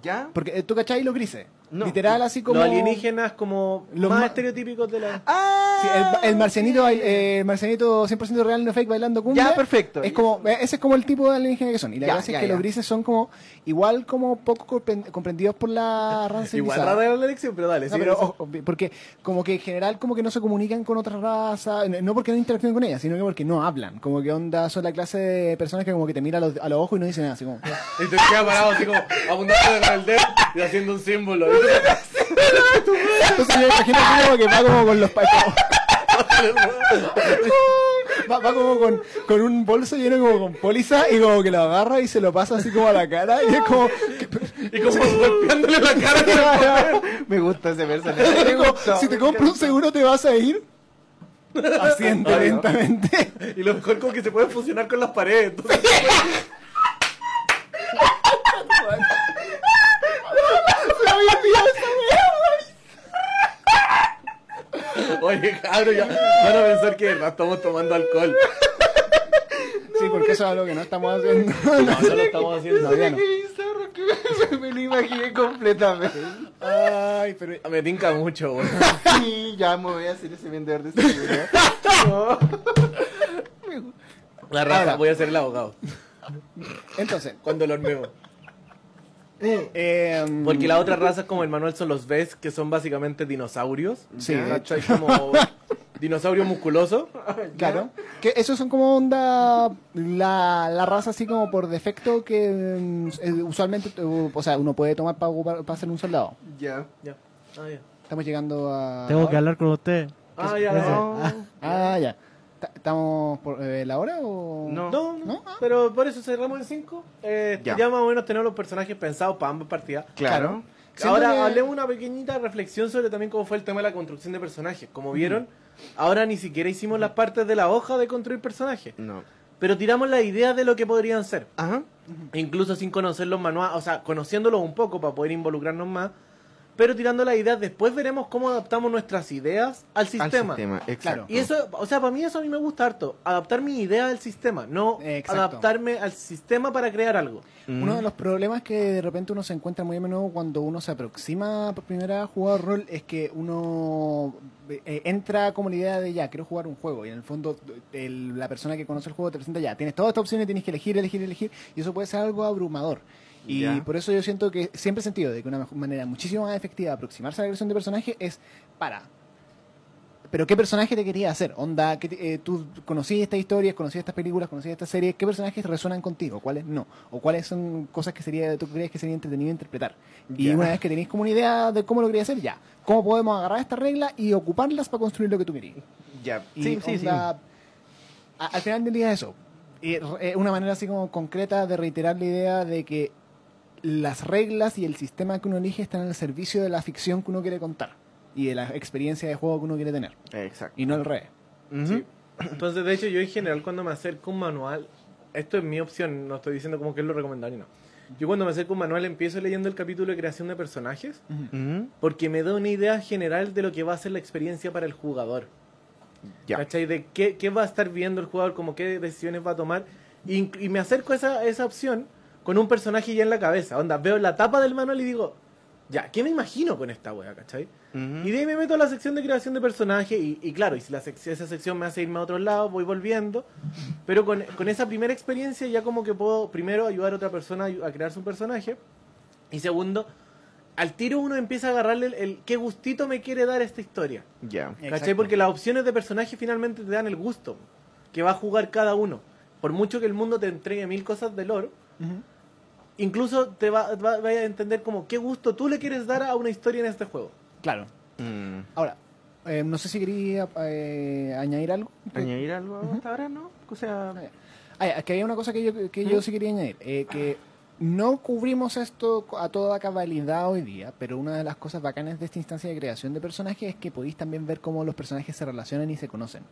¿Ya? Porque eh, tú cachai los grises. No. Literal, así como. Los alienígenas como Los más ma- estereotípicos de la... ¡Ah! Sí, el, el marcianito, bail- eh, el marcianito 100% real, no fake, bailando cumbia. Ya, perfecto. Es como, eh, ese es como el tipo de alienígena que son. Y la Ya, gracia ya, es que ya. los grises son como, igual como poco compren- comprendidos por la raza Igual civilizada. rara la elección, pero dale. No, sigue pero eso. porque como que en general como que no se comunican con otras razas, no porque no interactúen con ellas, sino que porque no hablan. Como que onda son la clase de personas que como que te mira a los, a los ojos y no dicen nada, así como... Y te queda parado así como apuntando con el dedo y haciendo un símbolo. Entonces yo imagino así como que va como con los pa- como- va, va como con, con un bolso lleno como con póliza y como que lo agarra y se lo pasa así como a la cara y es como... Y como golpeándole la cara. Me gusta ese personaje. como, si te me compro un seguro te vas a ir. Asiente Ay, no. lentamente. Y lo mejor como que se puede fusionar con las paredes. Entonces, Se había olvidado esa wea, oye, cabrón, ya van a pensar que verdad estamos tomando alcohol. Sí, porque eso es algo que no estamos haciendo. No, no lo estamos haciendo. No, ya no. Qué bizarro que me lo imaginé completamente. Ay, pero Me tinca mucho, güey. Sí, ya me voy a hacer ese vendedor de seguro. No. La Ahora. voy a ser el abogado. entonces, Cuando lo hormeo. Eh, Porque la otra raza como el manual son los Ves, que son básicamente dinosaurios. Sí, de ¿Cachai? Como dinosaurio musculoso. Claro. Que esos son como onda la, la raza así como por defecto que mm, eh, usualmente, eh, o sea, uno puede tomar para, ser un soldado. Ya. Ya. Ah, ya. Estamos llegando a... Tengo que hablar con usted. Ah, ya. No, Ah, ya. Ta- ¿Estamos por eh, la hora o...? No. no, no. Ah. pero por eso cerramos en 5. Eh, Ya. ya. más o menos tenemos los personajes pensados para ambas partidas. Claro. Ahora que- hablemos una pequeñita reflexión sobre también cómo fue el tema de la construcción de personajes. Como vieron, ahora ni siquiera hicimos las partes de la hoja de construir personajes, No. pero tiramos la idea de lo que podrían ser. Ajá. Incluso sin conocer los manuales, o sea, conociéndolos un poco para poder involucrarnos más, pero tirando la idea, después veremos cómo adaptamos nuestras ideas al sistema. Al sistema, exacto. Y eso, o sea, para mí eso a mí me gusta harto, adaptar mi idea al sistema, no Exacto. adaptarme al sistema para crear algo. Mm. Uno de los problemas que de repente uno se encuentra muy a menudo cuando uno se aproxima por primera vez a jugar rol es que uno eh, entra como la idea de ya, quiero jugar un juego y en el fondo el- la persona que conoce el juego te presenta ya, tienes todas estas opciones, tienes que elegir, elegir, elegir y eso puede ser algo abrumador. Y por eso yo siento que siempre he sentido de que una manera muchísimo más efectiva de aproximarse a la creación de personaje es para pero ¿qué personaje te quería hacer? Onda, ¿qué te- eh, tú conocías estas historias, conocías estas películas, conocías estas series, ¿qué personajes resuenan contigo? ¿Cuáles no? ¿O cuáles son cosas que sería, tú crees que sería entretenido interpretar? Y una vez que tenéis como una idea de cómo lo querías hacer, ya, ¿cómo podemos agarrar estas reglas y ocuparlas para construir lo que tú querías? Ya. Y Sí, sí, sí. onda, a- al final del día eso. Y eh, una manera así como concreta de reiterar la idea de que las reglas y el sistema que uno elige están al servicio de la ficción que uno quiere contar y de la experiencia de juego que uno quiere tener. Exacto. Y no al revés. Ujú. Sí. Entonces, de hecho, yo en general cuando me acerco a un manual, esto es mi opción, no estoy diciendo como que es lo recomendable, no. Yo cuando me acerco a un manual empiezo leyendo el capítulo de creación de personajes Ujú. porque me da una idea general de lo que va a ser la experiencia para el jugador. Ya. ¿Cachai? De qué, qué va a estar viendo el jugador, como qué decisiones va a tomar. Y, y me acerco a esa, esa opción con un personaje ya en la cabeza. Onda, veo la tapa del manual y digo, ya, ¿qué me imagino con esta wea, cachai? Y de ahí me meto a la sección de creación de personaje y, y claro, y si la sec- esa sección me hace irme a otro lado, voy volviendo. Pero con, con esa primera experiencia ya como que puedo primero ayudar a otra persona a, a crear su personaje. Y segundo, al tiro uno empieza a agarrarle el, el qué gustito me quiere dar esta historia. Ya. ¿Cachai? Exacto. Porque las opciones de personaje finalmente te dan el gusto que va a jugar cada uno. Por mucho que el mundo te entregue mil cosas de lore, incluso te va, a entender como qué gusto tú le quieres dar a una historia en este juego. Claro. Mm. Ahora, eh, no sé si quería eh, añadir algo. ¿Añadir algo hasta ahora, no? O sea... Ah, es que hay una cosa que yo, que yo sí quería añadir. eh, que no cubrimos esto a toda cabalidad hoy día, pero una de las cosas bacanas de esta instancia de creación de personajes es que podéis también ver cómo los personajes se relacionan y se conocen.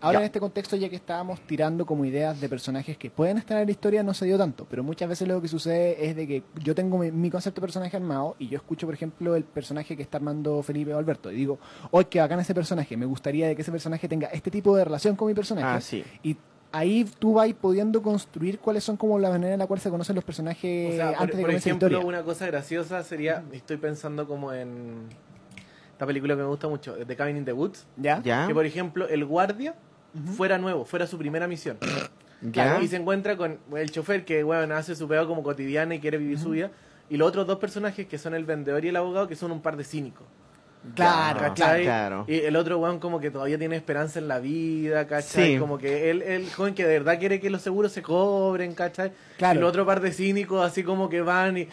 Ahora Ya. en este contexto, ya que estábamos tirando como ideas de personajes que pueden estar en la historia, no se dio tanto, pero muchas veces lo que sucede es de que yo tengo mi, mi concepto de personaje armado y yo escucho, por ejemplo, el personaje que está armando Felipe o Alberto y digo, hoy qué bacán ese personaje, me gustaría de que ese personaje tenga este tipo de relación con mi personaje. Ah, sí. Y ahí tú vas pudiendo construir cuáles son como la manera en la cual se conocen los personajes O sea, por, antes de por comenzar la ejemplo, historia. una cosa graciosa sería, estoy pensando como en esta película que me gusta mucho, The Cabin in the Woods, ¿Ya? ¿Ya? que por ejemplo el guardia fuera nuevo, fuera su primera misión. ¿Ya? Y se encuentra con el chofer que bueno, hace su pegado como cotidiana y quiere vivir su vida. Y los otros dos personajes que son el vendedor y el abogado que son un par de cínicos. Claro, claro. Y el otro weón como que todavía tiene esperanza en la vida, ¿cachai? Sí. Como que él, el joven que de verdad quiere que los seguros se cobren, ¿cachai? Claro. Y el otro par de cínicos así como que van y...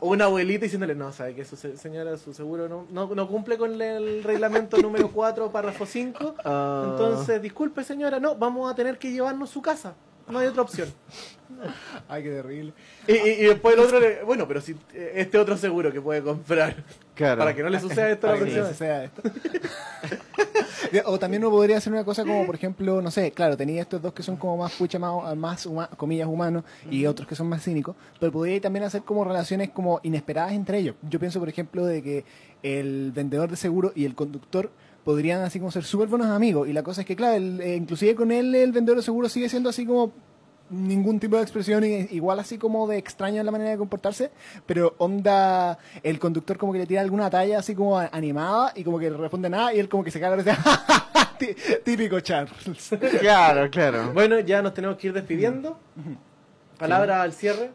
Una abuelita diciéndole, no, sabe que su se- señora, su seguro no, no, no cumple con el reglamento número 4, párrafo 5. Ah. Entonces, disculpe señora, no, vamos a tener que llevarnos su casa. No hay otra opción. Ay, qué terrible. Y, y- y después el otro le, bueno, pero si este otro seguro que puede comprar Claro. para que no le suceda esto la Para que próxima no vez. suceda esto. o también uno podría hacer una cosa como, por ejemplo, no sé, claro, tenía estos dos que son como más pucha, más, más huma- comillas, humanos y otros que son más cínicos, pero podría también hacer como relaciones como inesperadas entre ellos. Yo pienso, por ejemplo, de que el vendedor de seguro y el conductor podrían así como ser súper buenos amigos y la cosa es que, claro, el- eh, inclusive con él el vendedor de seguro sigue siendo así como ningún tipo de expresión y- igual así como de extraño en la manera de comportarse pero onda el conductor como que le tira alguna talla así como animada y como que le responde nada y él como que se caga y dice "Tí- típico Charles Claro, claro. Bueno, ya nos tenemos que ir despidiendo. Palabra al cierre.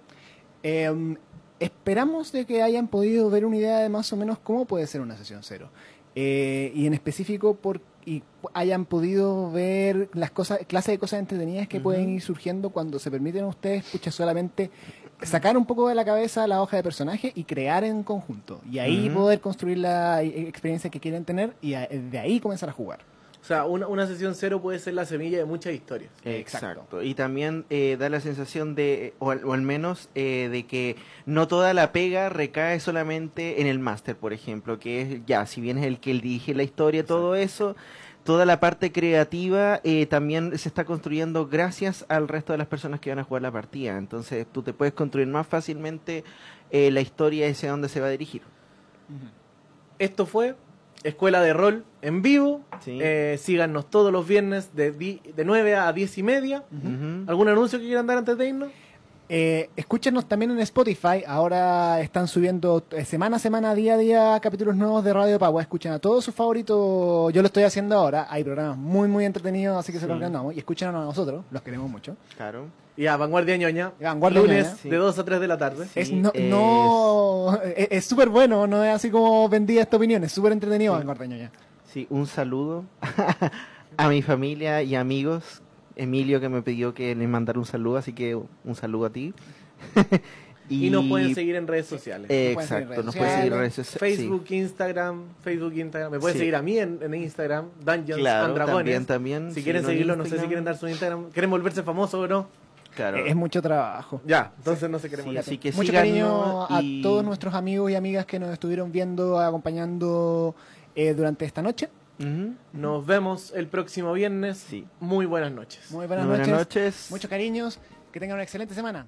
Eh, esperamos de que hayan podido ver una idea de más o menos cómo puede ser una sesión cero. Eh, y en específico, ¿por y hayan podido ver las cosas, clases de cosas entretenidas que pueden ir surgiendo cuando se permiten a ustedes, pucha, solamente sacar un poco de la cabeza la hoja de personaje y crear en conjunto. Y ahí poder construir la eh, experiencia que quieren tener y de ahí comenzar a jugar. O sea, una, una sesión cero puede ser la semilla de muchas historias. Exacto. Exacto. Y también eh, da la sensación de, o al, o al menos, eh, de que no toda la pega recae solamente en el máster, por ejemplo, que es ya, si bien es el que dirige la historia, todo eso, toda la parte creativa eh, también se está construyendo gracias al resto de las personas que van a jugar la partida. Entonces tú te puedes construir más fácilmente eh, la historia hacia dónde se va a dirigir. Esto fue Escuela de Rol en vivo. Sí. Eh, síganos todos los viernes de, di- de 9 a 10 y media. ¿Algún anuncio que quieran dar antes de irnos? Eh, escúchenos también en Spotify. Ahora están subiendo eh, semana a semana, día a día, capítulos nuevos de Radio Pagua. Escuchen a todos sus favoritos. Yo lo estoy haciendo ahora. Hay programas muy, muy entretenidos, así que se los recomendamos. Y escuchen a nosotros, los queremos mucho. Claro. Y a Vanguardia Ñoña. Y Vanguardia lunes Ñoña. Sí. de 2 a 3 de la tarde. Sí. es no, es- no- es es súper bueno, no es así como vendía esta opinión, es súper entretenido Vanguardia Ñoña. Sí, un saludo a mi familia y amigos. Emilio que me pidió que le mandara un saludo, así que un saludo a ti. Y, nos pueden seguir en redes sociales. Eh, Nos exacto, nos pueden seguir en redes sociales. Facebook, Instagram, Facebook, Instagram. Me pueden Sí. seguir a mí en, en Instagram, Dungeons Claro, and Dragones. también, también. Si Sí, quieren no seguirlo, no sé si quieren dar su Instagram. ¿Quieren volverse famosos o no? Claro. Es mucho trabajo. Ya, entonces no se queremos. Sí, así que Mucho cariño a todos nuestros amigos y amigas que nos estuvieron viendo, acompañando eh, durante esta noche. Nos vemos el próximo viernes. Sí. Muy buenas noches. Muy buenas, Buenas noches. noches. Muchos cariños. Que tengan una excelente semana.